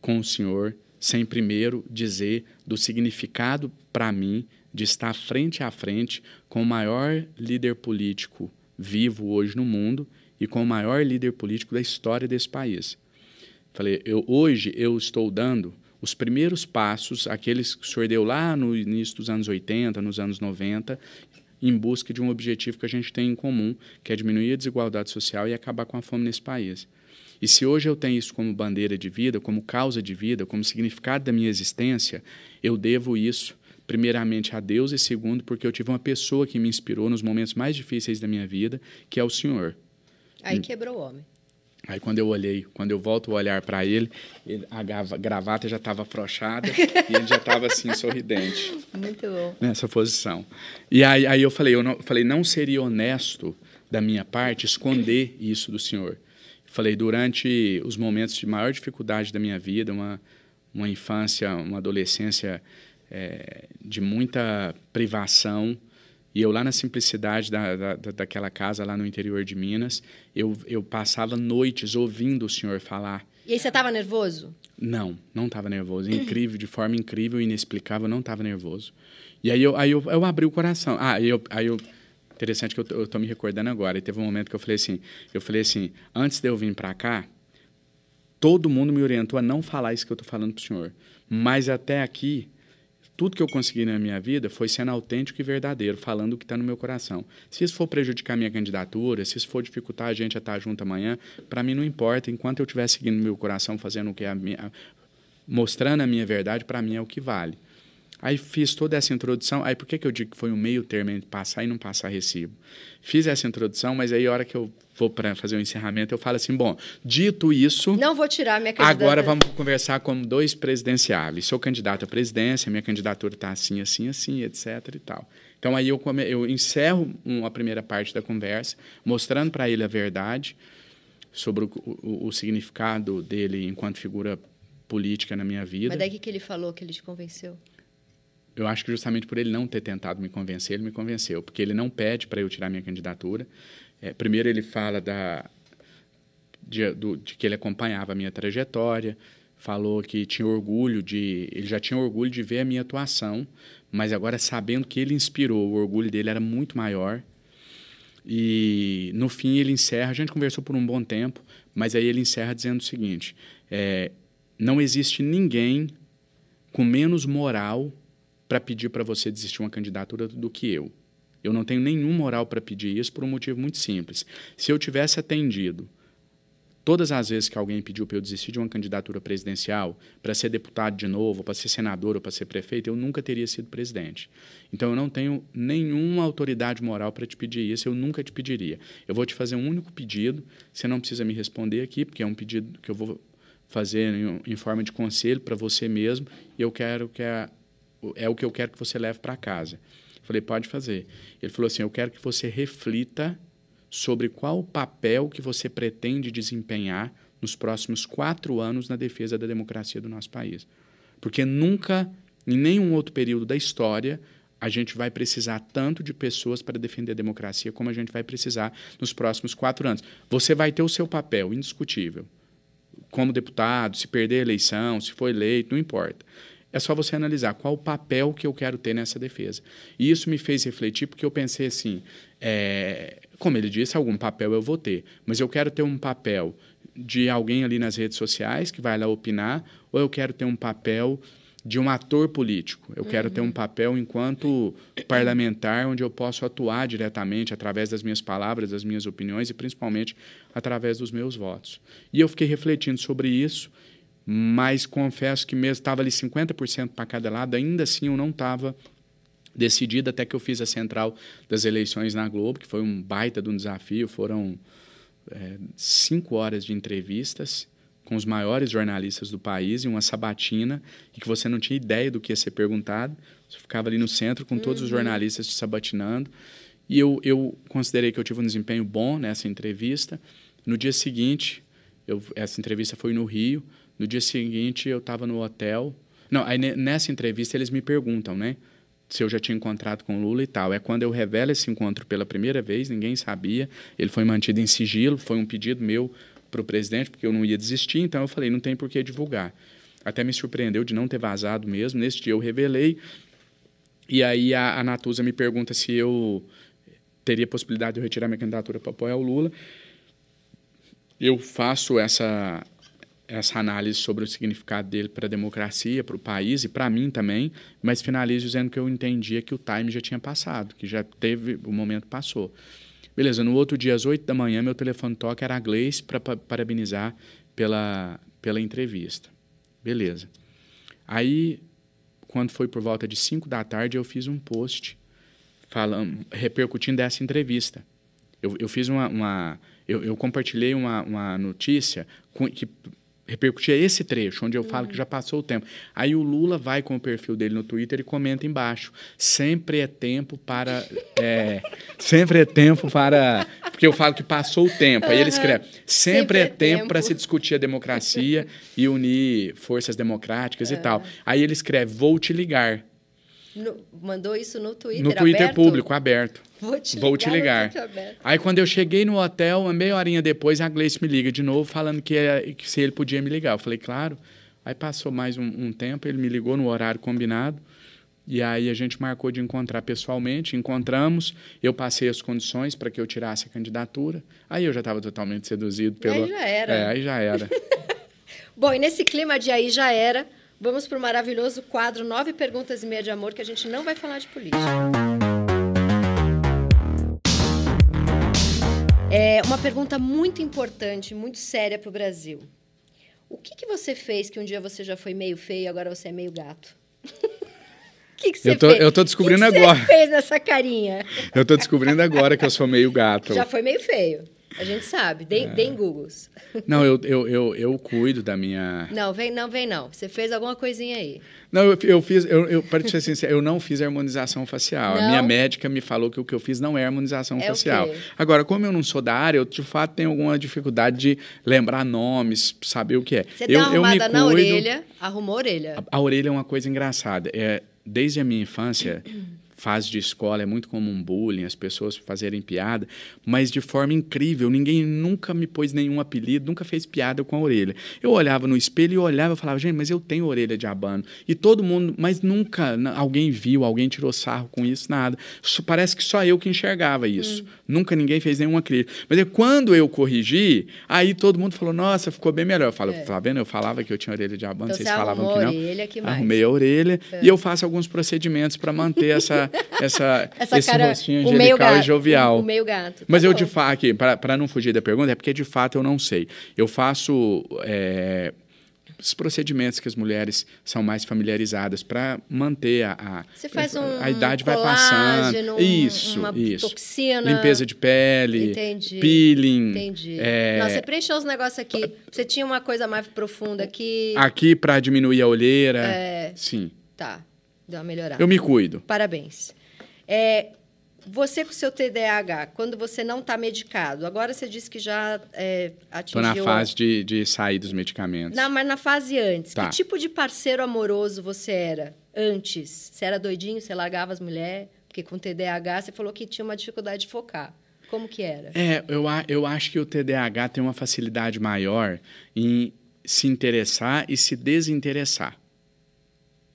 com o senhor sem primeiro dizer do significado para mim de estar frente a frente com o maior líder político vivo hoje no mundo e com o maior líder político da história desse país. Falei, eu, hoje eu estou dando os primeiros passos, aqueles que o senhor deu lá no início dos anos 80, nos anos 90, em busca de um objetivo que a gente tem em comum, que é diminuir a desigualdade social e acabar com a fome nesse país. E se hoje eu tenho isso como bandeira de vida, como causa de vida, como significado da minha existência, eu devo isso primeiramente a Deus e segundo porque eu tive uma pessoa que me inspirou nos momentos mais difíceis da minha vida, que é o Senhor. Aí quebrou o homem. Aí quando eu olhei, quando eu volto a olhar para ele, ele, a gravata já estava afrouxada e ele já estava assim sorridente. Muito bom. Nessa posição. E aí, aí eu falei, eu não, falei, não seria honesto da minha parte esconder isso do Senhor. Falei, durante os momentos de maior dificuldade da minha vida, uma, uma infância, uma adolescência é, de muita privação, e eu lá na simplicidade da, da, daquela casa lá no interior de Minas, eu, eu passava noites ouvindo o senhor falar. E aí você estava nervoso? Não, não estava nervoso. Incrível, de forma incrível inexplicável, não estava nervoso. E aí eu, aí eu, eu abri o coração. Ah, eu, aí eu interessante que eu estou me recordando agora. E teve um momento que eu falei assim, eu falei assim, antes de eu vir para cá, todo mundo me orientou a não falar isso que eu estou falando para o senhor. Mas até aqui tudo que eu consegui na minha vida foi sendo autêntico e verdadeiro, falando o que está no meu coração. Se isso for prejudicar minha candidatura, se isso for dificultar a gente a estar junto amanhã, para mim não importa. Enquanto eu estiver seguindo meu coração, fazendo o que é a minha, mostrando a minha verdade, para mim é o que vale. Aí fiz toda essa introdução. Aí por que, que eu digo que foi um meio termo entre passar e não passar recibo? Fiz essa introdução, mas aí a hora que eu vou para fazer o um encerramento, eu falo assim: bom, dito isso. Não vou tirar minha candidatura. Agora vamos conversar como dois presidenciáveis. Sou candidato à presidência, minha candidatura está assim, assim, assim, etc. e tal. Então aí eu, come, eu encerro uma primeira parte da conversa, mostrando para ele a verdade sobre o, o, o significado dele enquanto figura política na minha vida. Mas daí que, que ele falou que ele te convenceu? Eu acho que justamente por ele não ter tentado me convencer, ele me convenceu, porque ele não pede para eu tirar minha candidatura. É, primeiro, ele fala da, de, do, de, que ele acompanhava a minha trajetória, falou que tinha orgulho de. Ele já tinha orgulho de ver a minha atuação, mas agora sabendo que ele inspirou, o orgulho dele era muito maior. E no fim ele encerra. A gente conversou por um bom tempo, mas aí ele encerra dizendo o seguinte: é, não existe ninguém com menos moral para pedir para você desistir uma candidatura do que eu. Eu não tenho nenhum moral para pedir isso por um motivo muito simples. Se eu tivesse atendido todas as vezes que alguém pediu para eu desistir de uma candidatura presidencial, para ser deputado de novo, para ser senador ou para ser prefeito, eu nunca teria sido presidente. Então eu não tenho nenhuma autoridade moral para te pedir isso, eu nunca te pediria. Eu vou te fazer um único pedido, você não precisa me responder aqui, porque é um pedido que eu vou fazer em, em forma de conselho para você mesmo, e eu quero que a, é o que eu quero que você leve para casa. Falei, pode fazer. Ele falou assim: eu quero que você reflita sobre qual o papel que você pretende desempenhar nos próximos quatro anos na defesa da democracia do nosso país. Porque nunca, em nenhum outro período da história, a gente vai precisar tanto de pessoas para defender a democracia como a gente vai precisar nos próximos quatro anos. Você vai ter o seu papel indiscutível. Como deputado, se perder a eleição, se for eleito, não importa. É só você analisar qual o papel que eu quero ter nessa defesa. E isso me fez refletir, porque eu pensei assim: é, como ele disse, algum papel eu vou ter, mas eu quero ter um papel de alguém ali nas redes sociais que vai lá opinar, ou eu quero ter um papel de um ator político. Eu uhum. quero ter um papel enquanto parlamentar onde eu posso atuar diretamente através das minhas palavras, das minhas opiniões e principalmente através dos meus votos. E eu fiquei refletindo sobre isso, mas confesso que mesmo estava ali 50% para cada lado, ainda assim eu não estava decidido até que eu fiz a central das eleições na Globo, que foi um baita de um desafio, foram é, cinco horas de entrevistas com os maiores jornalistas do país em uma sabatina e que você não tinha ideia do que ia ser perguntado. Você ficava ali no centro com todos uhum. os jornalistas te sabatinando. E eu, eu considerei que eu tive um desempenho bom nessa entrevista. No dia seguinte, eu, essa entrevista foi no Rio. No dia seguinte, eu estava no hotel. Não, aí nessa entrevista eles me perguntam, né? Se eu já tinha encontrado com Lula e tal. É quando eu revelo esse encontro pela primeira vez, ninguém sabia. Ele foi mantido em sigilo, foi um pedido meu para o presidente, porque eu não ia desistir, então eu falei, não tem por que divulgar. Até me surpreendeu de não ter vazado mesmo. Nesse dia eu revelei. E aí a, a Natuza me pergunta se eu teria possibilidade de eu retirar minha candidatura para apoiar o Lula. Eu faço essa essa análise sobre o significado dele para a democracia, para o país e para mim também, mas finalizo dizendo que eu entendia que o time já tinha passado, que já teve, o momento passou. Beleza, no outro dia, às 8 da manhã, meu telefone toca, era a Gleice para parabenizar pela, pela entrevista. Beleza. Aí, quando foi por volta de 5 da tarde, eu fiz um post falando, repercutindo dessa entrevista. Eu, eu fiz uma. uma eu, eu, compartilhei uma, uma notícia com, que repercutir esse trecho, onde eu falo que já passou o tempo. Aí o Lula vai com o perfil dele no Twitter e comenta embaixo. Sempre é tempo para. (laughs) É, sempre é tempo para. Porque eu falo que passou o tempo. Aí ele escreve: sempre, sempre é, é, tempo, tempo. para se discutir a democracia e unir forças democráticas e tal. Aí ele escreve: vou te ligar. No, mandou isso no Twitter No Twitter aberto? público, aberto. Vou te Vou te ligar. Aí quando eu cheguei no hotel, uma meia horinha depois, a Gleice me liga de novo, falando que, que se ele podia me ligar. Eu falei, claro. Aí passou mais um, um tempo, ele me ligou no horário combinado. E aí a gente marcou de encontrar pessoalmente, encontramos, eu passei as condições para que eu tirasse a candidatura. Aí eu já estava totalmente seduzido pelo. Aí já era. É, aí já era. (laughs) Bom, e nesse clima de aí já era, Vamos para o maravilhoso quadro Nove Perguntas e Meia de Amor, que a gente não vai falar de política. É uma pergunta muito importante, muito séria para o Brasil. O que, que você fez que um dia você já foi meio feio e agora você é meio gato? (laughs) que, que você eu tô, fez? Eu tô descobrindo que que agora. Você fez nessa carinha? Eu tô descobrindo agora que eu sou meio gato. Já foi meio feio. A gente sabe, deem, é. deem Googles. (laughs) Não, eu, eu, eu, eu, cuido da minha. Não, vem não, vem não. Você fez alguma coisinha aí. Não, eu, eu fiz, eu, eu, para ser sincero, eu não fiz harmonização facial. Não. A minha médica me falou que o que eu fiz não é harmonização é facial. Agora, como eu não sou da área, eu de fato tenho alguma dificuldade de lembrar nomes, saber o que é. Você eu, deu uma arrumada na orelha, arrumou a orelha. A, a orelha é uma coisa engraçada. É, desde a minha infância fase de escola é muito comum bullying, as pessoas fazerem piada, mas de forma incrível. Ninguém nunca me pôs nenhum apelido, nunca fez piada com a orelha. Eu olhava no espelho e olhava e falava, gente, mas eu tenho orelha de abano. E todo mundo, mas nunca alguém viu, alguém tirou sarro com isso, nada. Parece que só eu que enxergava isso. Hum. Nunca ninguém fez nenhuma crítica. Mas é quando eu corrigi, aí todo mundo falou, nossa, ficou bem melhor. Eu falo, é. tá vendo? Eu falava que eu tinha orelha de abano, então, vocês falavam que não. Orelha, que mais? Arrumei a orelha é. e eu faço alguns procedimentos para manter essa (laughs) essa, essa esse cara, rostinho angelical gato, e jovial. O, meio gato. Tá Mas bom. eu, de fato, para não fugir da pergunta, é porque de fato eu não sei. Eu faço. É, os procedimentos que as mulheres são mais familiarizadas para manter a, a, um a idade vai passando. Isso, isso. Toxina. Limpeza de pele, Entendi. peeling. Entendi. É... Nossa, você preencheu os negócios aqui. Você tinha uma coisa mais profunda aqui. Aqui para diminuir a olheira. É... Sim. Tá. Deu uma melhorada. Eu me cuido. Parabéns. É, Você com o seu TDAH, quando você não está medicado, agora você disse que já é, atingiu... Estou na fase de, de sair dos medicamentos. Não, mas na fase antes. Tá. Que tipo de parceiro amoroso você era antes? Você era doidinho, você largava as mulheres? Porque com TDAH você falou que tinha uma dificuldade de focar. Como que era? É, eu, eu acho que o TDAH tem uma facilidade maior em se interessar e se desinteressar.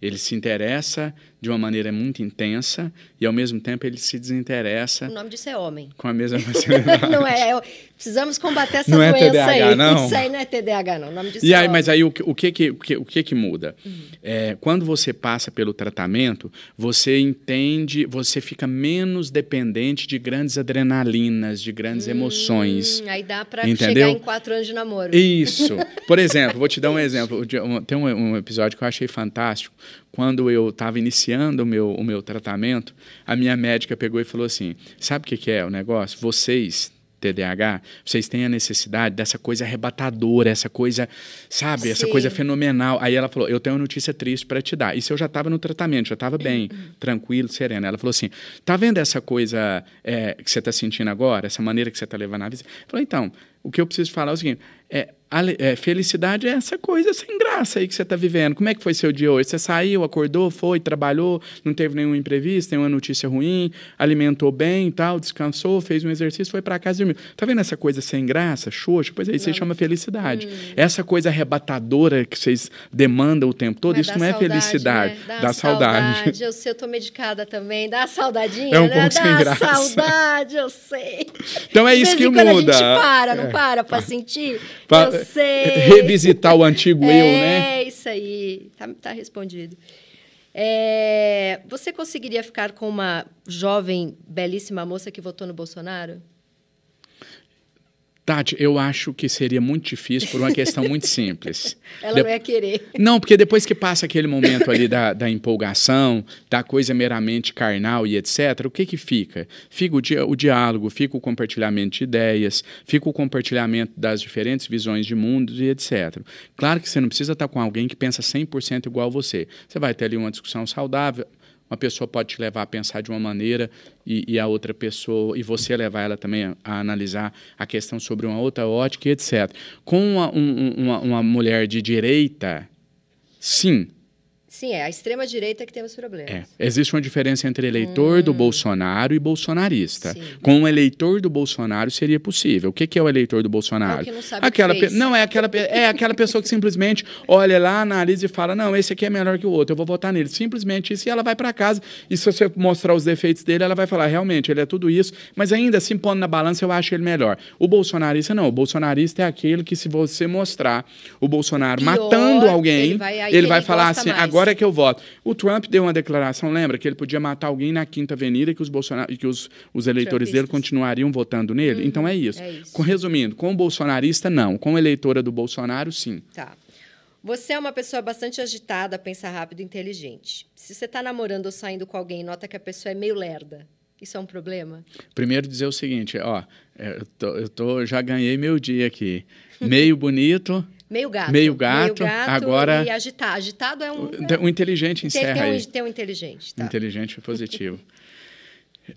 Ele se interessa de uma maneira muito intensa e, ao mesmo tempo, ele se desinteressa O nome disso é homem. com a mesma (laughs) facilidade. não é, é- precisamos combater essa Não é doença TDAH, aí. não? Isso aí não é TDAH, não. O nome disso E é aí, homem. mas aí o, que- o que, que, o, que, o que que muda? Uhum. É, quando você passa pelo tratamento, você entende, você fica menos dependente de grandes adrenalinas, de grandes emoções. Hum, aí dá Entendeu? chegar em quatro anos de namoro. Isso. Por exemplo, vou te dar um (laughs) exemplo. Tem um, um episódio que eu achei fantástico. Quando eu estava iniciando o meu, o meu tratamento, a minha médica pegou e falou assim: Sabe o que, que é o negócio? Vocês, TDAH, vocês têm a necessidade dessa coisa arrebatadora, essa coisa, sabe, essa Sim. coisa fenomenal. Aí ela falou: Eu tenho uma notícia triste para te dar. Isso eu já estava no tratamento, já estava bem, tranquilo, sereno. Ela falou assim: Tá vendo essa coisa é, que você está sentindo agora, essa maneira que você está levando a vida? Eu falei: Então, o que eu preciso falar é o seguinte: é, é, felicidade é essa coisa sem graça aí que você está vivendo. Como é que foi seu dia hoje? Você saiu, acordou, foi, trabalhou, não teve nenhum imprevisto, nenhuma notícia ruim, alimentou bem e tal, descansou, fez um exercício, foi para casa e dormiu. Tá vendo essa coisa sem graça, xoxa? Pois aí você chama felicidade. Essa coisa arrebatadora que vocês demandam o tempo todo, Mas isso dá não é saudade, felicidade, né? dá, saudade. Eu sei, eu tô medicada também. Dá saudadinha, É um né? pouco sem dá graça. saudade, eu sei. Então é isso que muda. a gente para, não É. para pra sentir? Pa- eu sei. Revisitar o antigo eu, né? É, isso aí. Tá, tá respondido. É, você conseguiria ficar com uma jovem, belíssima moça que votou no Bolsonaro? Tati, eu acho que seria muito difícil por uma questão muito (laughs) simples. Ela De- não ia querer. Não, porque depois que passa aquele momento ali da, da empolgação, da coisa meramente carnal e etc., o que que fica? Fica o, dia, o diálogo, fica o compartilhamento de ideias, fica o compartilhamento das diferentes visões de mundo e etc. Claro que você não precisa estar com alguém que pensa 100% igual a você. Você vai ter ali uma discussão saudável, uma pessoa pode te levar a pensar de uma maneira e, e a outra pessoa, e você levar ela também a, a analisar a questão sobre uma outra ótica etc. Com uma, um- um- uma, uma mulher de direita, sim, Sim, é a extrema-direita que temos problemas. é. Existe uma diferença entre eleitor do Bolsonaro e bolsonarista. Hum. Sim. Com o eleitor do Bolsonaro seria possível. O que, que é o eleitor do Bolsonaro? É que não sabe aquela que pe-. Não, é aquela, é aquela pessoa que simplesmente olha lá, analisa e fala: não, esse aqui é melhor que o outro, eu vou votar nele. Simplesmente isso, e ela vai para casa. E se você mostrar os defeitos dele, ela vai falar: realmente, ele é tudo isso, mas ainda assim, pondo na balança, eu acho ele melhor. O bolsonarista não. O bolsonarista é aquele que, se você mostrar o Bolsonaro Pior, matando alguém, ele vai- ele vai ele falar assim: mais. agora é que eu voto. O Trump deu uma declaração, lembra, que ele podia matar alguém na Quinta Avenida e que os, Bolsonar... e que os, os eleitores dele continuariam votando nele. então é isso. é isso. Com- resumindo, com o bolsonarista, não. Com a eleitora do Bolsonaro, sim. Tá. Você é uma pessoa bastante agitada, pensa rápido e inteligente. Se você está namorando ou saindo com alguém e nota que a pessoa é meio lerda, isso é um problema? Primeiro dizer o seguinte, ó, é, eu, tô, eu tô- já ganhei meu dia aqui. Meio bonito, Meio gato. Meio gato, agora- E agitado. Agitado é um. o inteligente encerra tem, aí. um, tem um inteligente. Tá. Inteligente e positivo.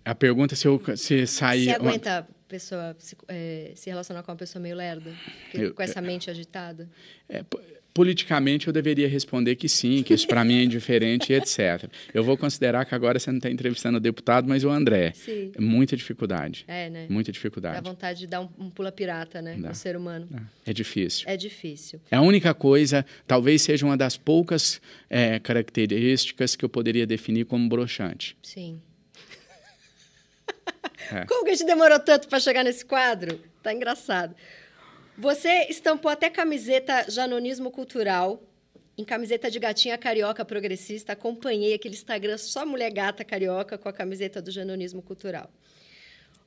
A pergunta é se eu se sair... Você aguenta pessoa se, eh, se relacionar com uma pessoa meio lerda? Eu- com essa mente agitada? É, po- politicamente eu deveria responder que sim, que isso para mim é indiferente etc. Eu vou considerar que agora você não está entrevistando o deputado, mas o André. Sim. É muita dificuldade. É, né? Muita Dá dificuldade. vontade de dar um, um pula pirata, né? Dá. No ser humano. É difícil. É difícil. É a única coisa, talvez seja uma das poucas é, características que eu poderia definir como broxante. Sim. É. Como que a gente demorou tanto para chegar nesse quadro? Tá engraçado. Você estampou até camiseta Janonismo Cultural, em camiseta de gatinha carioca progressista. Acompanhei aquele Instagram só mulher gata carioca com a camiseta do Janonismo Cultural.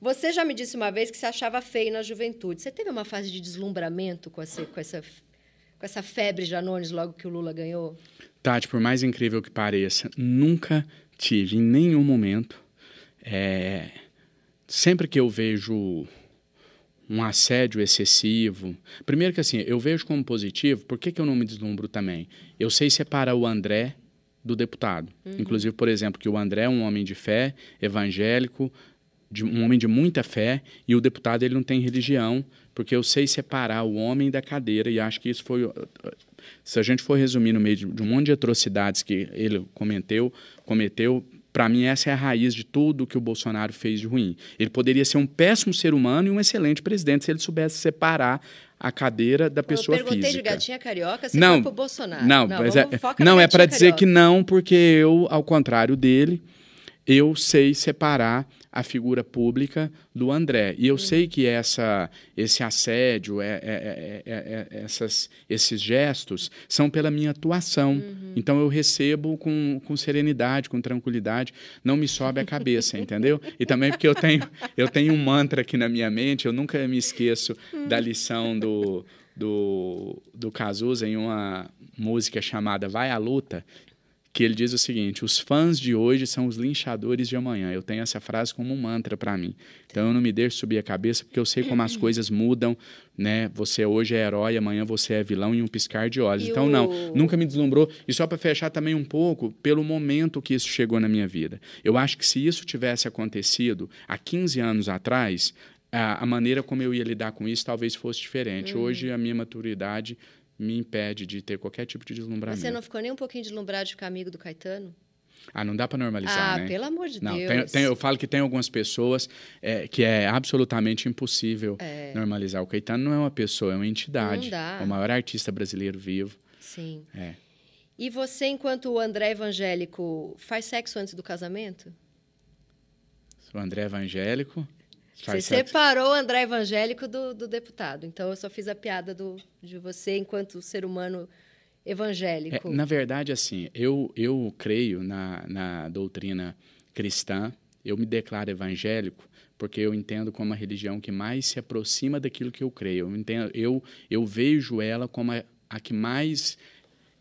Você já me disse uma vez que se achava feio na juventude. Você teve uma fase de deslumbramento com essa, com essa, com essa febre Janones logo que o Lula ganhou? Tati, por mais incrível que pareça, nunca tive em nenhum momento. é, sempre que eu vejo um assédio excessivo, primeiro que assim, eu vejo como positivo, por que, que eu não me deslumbro também? Eu sei separar o André do deputado. Uhum. Inclusive, por exemplo, que o André é um homem de fé, evangélico, de, um homem de muita fé, e o deputado ele não tem religião, porque eu sei separar o homem da cadeira, e acho que isso foi. Se a gente for resumir no meio de, de um monte de atrocidades que ele cometeu, cometeu para mim, essa é a raiz de tudo que o Bolsonaro fez de ruim. Ele poderia ser um péssimo ser humano e um excelente presidente se ele soubesse separar a cadeira da pessoa física. Eu perguntei física. de gatinha carioca, você não, foi pro Bolsonaro. Não, não, mas é, não é para dizer que não, porque eu, ao contrário dele, eu sei separar a figura pública do André. E eu sei que essa, esse assédio, é, é, é, essas, esses gestos são pela minha atuação. Uhum. Então eu recebo com, com serenidade, com tranquilidade, não me sobe a cabeça, (laughs) entendeu? E também porque eu tenho, eu tenho um mantra aqui na minha mente, eu nunca me esqueço da lição do, do, do Cazuza em uma música chamada Vai à Luta, que ele diz o seguinte: os fãs de hoje são os linchadores de amanhã. Eu tenho essa frase como um mantra para mim. Então eu não me deixo subir a cabeça porque eu sei como as (clears throat) coisas mudam, né? Você hoje é herói, amanhã você é vilão em um piscar de olhos. E então não, nunca me deslumbrou. E só para fechar também um pouco pelo momento que isso chegou na minha vida. Eu acho que se isso tivesse acontecido há 15 anos atrás, a, a maneira como eu ia lidar com isso talvez fosse diferente. Hum. Hoje a minha maturidade me impede de ter qualquer tipo de deslumbramento. Você não ficou nem um pouquinho deslumbrado de ficar amigo do Caetano? Ah, não dá para normalizar, ah, né? pelo amor de não, Deus. Tem, tem, eu falo que tem algumas pessoas é, que é absolutamente impossível é. normalizar. O Caetano não é uma pessoa, é uma entidade. Não dá. É o maior artista brasileiro vivo. Sim. É. E você, enquanto o André evangélico, faz sexo antes do casamento? O André evangélico... Faz você separou o André evangélico do, do, deputado. Então, eu só fiz a piada do, de você enquanto ser humano evangélico. É, na verdade, assim, eu, eu creio na, na doutrina cristã, eu me declaro evangélico porque eu entendo como a religião que mais se aproxima daquilo que eu creio. Eu, entendo, eu, eu vejo ela como a, a que mais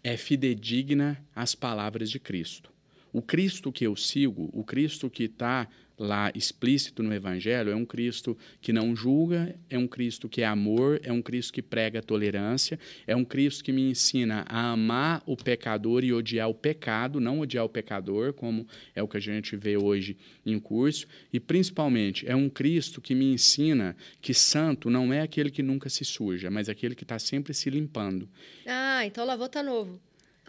é fidedigna às palavras de Cristo. O Cristo que eu sigo, o Cristo que está lá explícito no Evangelho é um Cristo que não julga, é um Cristo que é amor, é um Cristo que prega tolerância, é um Cristo que me ensina a amar o pecador e odiar o pecado, não odiar o pecador, como é o que a gente vê hoje em curso, e principalmente é um Cristo que me ensina que santo não é aquele que nunca se suja, mas aquele que está sempre se limpando. Ah, então o lavô está novo.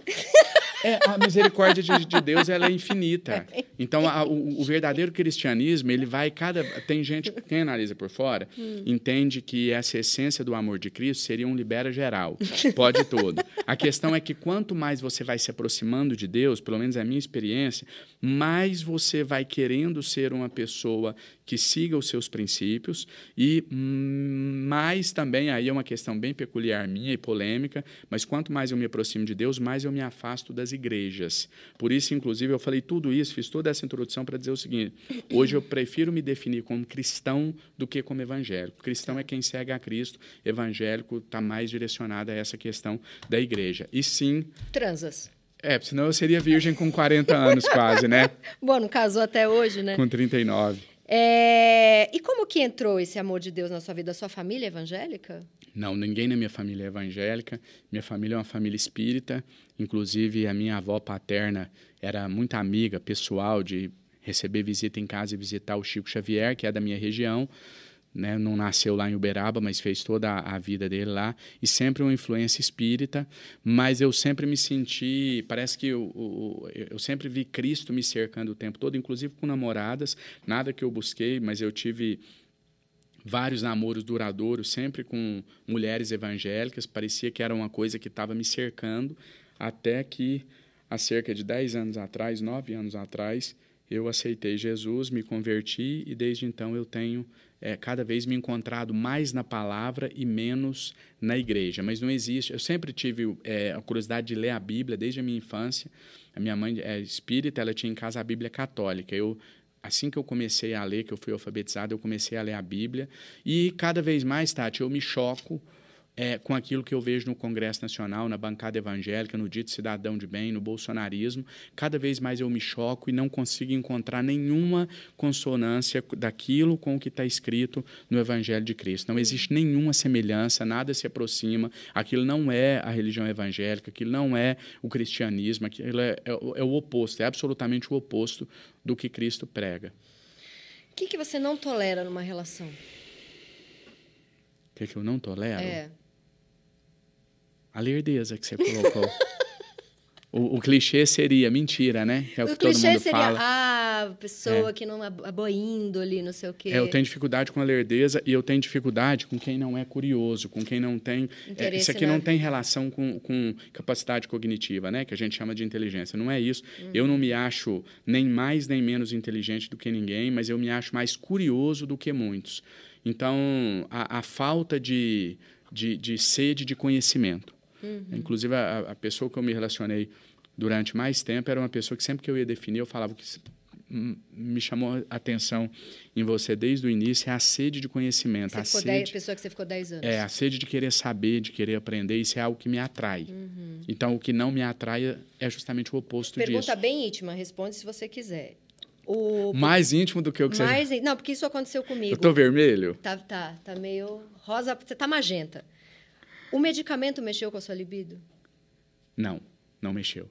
(laughs) É, a misericórdia de, de, Deus ela é infinita. Então, a, o, o, verdadeiro cristianismo, ele vai cada. Tem gente, quem analisa por fora, hum. entende que essa essência do amor de Cristo seria um libera geral. Pode todo. A questão é que quanto mais você vai se aproximando de Deus, pelo menos é a minha experiência, mais você vai querendo ser uma pessoa que siga os seus princípios e mais também, aí é uma questão bem peculiar minha e polêmica, mas quanto mais eu me aproximo de Deus, mais eu me afasto das igrejas. Por isso, inclusive, eu falei tudo isso, fiz toda essa introdução para dizer o seguinte: hoje eu prefiro me definir como cristão do que como evangélico. Cristão é quem segue a Cristo, evangélico está mais direcionado a essa questão da igreja. E sim. Transas. É, senão eu seria virgem com 40 anos quase, né? (laughs) Bom, não casou até hoje, né? Com 39. É... E como que entrou esse amor de Deus na sua vida? A sua família é evangélica? Não, ninguém na minha família é evangélica. Minha família é uma família espírita. Inclusive, a minha avó paterna era muito amiga pessoal de receber visita em casa e visitar o Chico Xavier, que é da minha região né? não nasceu lá em Uberaba, mas fez toda a, vida dele lá, e sempre uma influência espírita, mas eu sempre me senti, parece que eu, eu, eu, sempre vi Cristo me cercando o tempo todo, inclusive com namoradas, nada que eu busquei, mas eu tive vários namoros duradouros, sempre com mulheres evangélicas, parecia que era uma coisa que estava me cercando, até que há cerca de 10 anos atrás, 9 anos atrás, eu aceitei Jesus, me converti e desde então eu tenho é, cada vez me encontrado mais na palavra e menos na igreja. Mas não existe. Eu sempre tive é, a curiosidade de ler a Bíblia desde a minha infância. A minha mãe é espírita, ela tinha em casa a Bíblia católica. Eu assim que eu comecei a ler, que eu fui alfabetizado, eu comecei a ler a Bíblia. E cada vez mais, Tati, eu me choco é, com aquilo que eu vejo no Congresso Nacional, na bancada evangélica, no dito cidadão de bem, no bolsonarismo. Cada vez mais eu me choco e não consigo encontrar nenhuma consonância daquilo com o que está escrito no Evangelho de Cristo. Não existe nenhuma semelhança, nada se aproxima. Aquilo não é a religião evangélica, aquilo não é o cristianismo, aquilo é, é, é o oposto, é absolutamente o oposto do que Cristo prega. O que, que você não tolera numa relação? O que, que eu não tolero? É. A lerdeza que você colocou. o, o, clichê seria mentira, né? É o, o que todo mundo seria, fala. Ah, pessoa é. que não é boa índole, não sei o quê. É, eu tenho dificuldade com a lerdeza e eu tenho dificuldade com quem não é curioso, com quem não tem. É, isso aqui não tem relação com, com capacidade cognitiva, né? Que a gente chama de inteligência. Não é isso. Uhum. Eu não me acho nem mais nem menos inteligente do que ninguém, mas eu me acho mais curioso do que muitos. Então, a, a falta de, de, de sede de conhecimento Uhum. Inclusive, a, a, pessoa que eu me relacionei durante mais tempo era uma pessoa que sempre que eu ia definir, eu falava que me chamou a atenção em você desde o início é a sede de conhecimento. Você a sede, dez, pessoa que você ficou 10 anos. É, a sede de querer saber, de querer aprender, isso é algo que me atrai. Uhum. Então, o que não me atrai é justamente o oposto Pergunta disso. Pergunta bem íntima, responde se você quiser. O... Mais íntimo do que o que mais você... Não, porque isso aconteceu comigo. Eu tô vermelho? Tá, tá, tá meio rosa, você tá magenta. O medicamento mexeu com a sua libido? Não, não mexeu.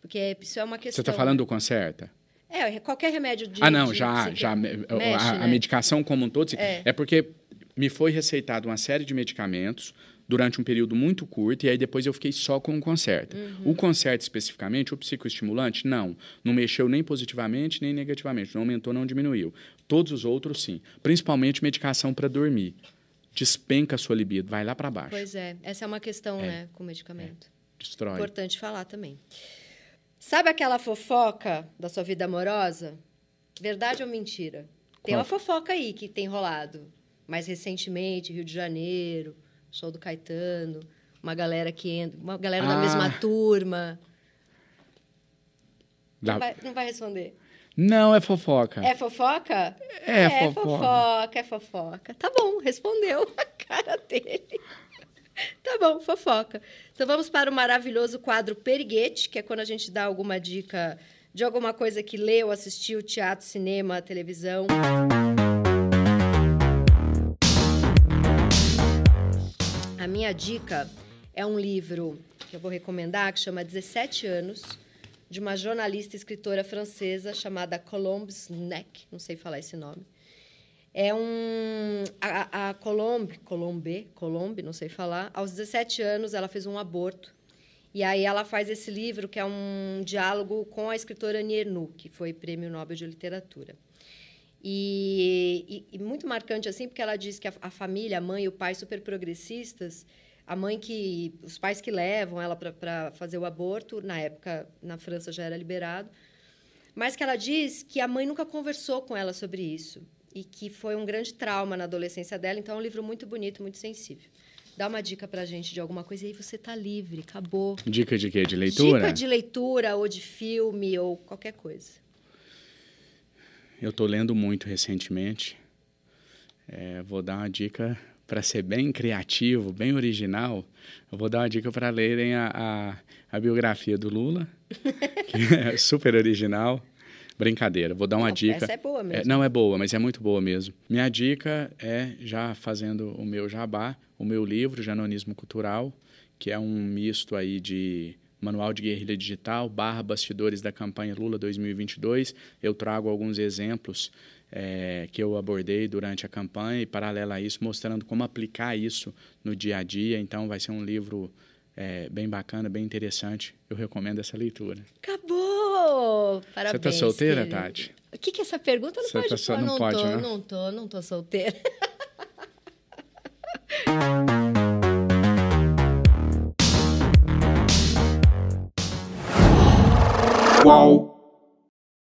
Porque isso é uma questão. Você está falando do Concerta? É, qualquer remédio de. Ah, não, de, já. já mexe, a, né? a, medicação como um todo. É. é porque me foi receitado uma série de medicamentos durante um período muito curto e aí depois eu fiquei só com o Concerta. Uhum. O Concerta especificamente, o psicoestimulante, não. Não mexeu nem positivamente nem negativamente. Não aumentou, não diminuiu. Todos os outros, sim. Principalmente medicação para dormir despenca a sua libido, vai lá para baixo. Pois é, essa é uma questão, é. né, com o medicamento. É. Destrói. Importante falar também. Sabe aquela fofoca da sua vida amorosa? Verdade ou mentira? Tem Qual? uma fofoca aí que tem rolado. Mais recentemente, Rio de Janeiro, show do Caetano, uma galera que entra, uma galera ah. da mesma turma. Não vai, não vai responder. Não, é fofoca. É fofoca? É, é fofoca. fofoca. É fofoca, Tá bom, respondeu (laughs) a cara dele. Tá bom, fofoca. Então vamos para o maravilhoso quadro Periguete, que é quando a gente dá alguma dica de alguma coisa que leu, assistiu, teatro, cinema, televisão. A minha dica é um livro que eu vou recomendar que chama 17 anos de uma jornalista e escritora francesa chamada Colombe Snack, não sei falar esse nome. É um a, a Colombe, Colombe, Colombe, não sei falar. Aos 17 anos ela fez um aborto. E aí ela faz esse livro que é um diálogo com a escritora Annie Ernaux, que foi Prêmio Nobel de Literatura. E, e, e muito marcante assim, porque ela diz que a, a família, a mãe e o pai super progressistas a mãe que os pais que levam ela para fazer o aborto na época na França já era liberado. Mas que ela diz que a mãe nunca conversou com ela sobre isso e que foi um grande trauma na adolescência dela. Então é um livro muito bonito muito sensível. Dá uma dica para a gente de alguma coisa e aí você está livre acabou. Dica de quê? De leitura? Dica de leitura ou de filme ou qualquer coisa. Eu estou lendo muito recentemente. É, vou dar uma dica para ser bem criativo, bem original, eu vou dar uma dica para lerem a, a, a, biografia do Lula, (laughs) que é super original. Brincadeira, vou dar uma não, dica. Essa é boa mesmo. É, não é boa, mas é muito boa mesmo. Minha dica é, já fazendo o meu jabá, o meu livro, Janonismo Cultural, que é um misto aí de Manual de Guerrilha Digital, barra Bastidores da Campanha Lula 2022. Eu trago alguns exemplos é, que eu abordei durante a campanha e, paralelo a isso, mostrando como aplicar isso no dia a dia. Então, vai ser um livro é, bem bacana, bem interessante. Eu recomendo essa leitura. Acabou! Parabéns. Você está solteira, querido. Tati? O que, que é essa pergunta? Não Você pode tá não, não pode, tô, não? Não tô, não tô solteira. Qual?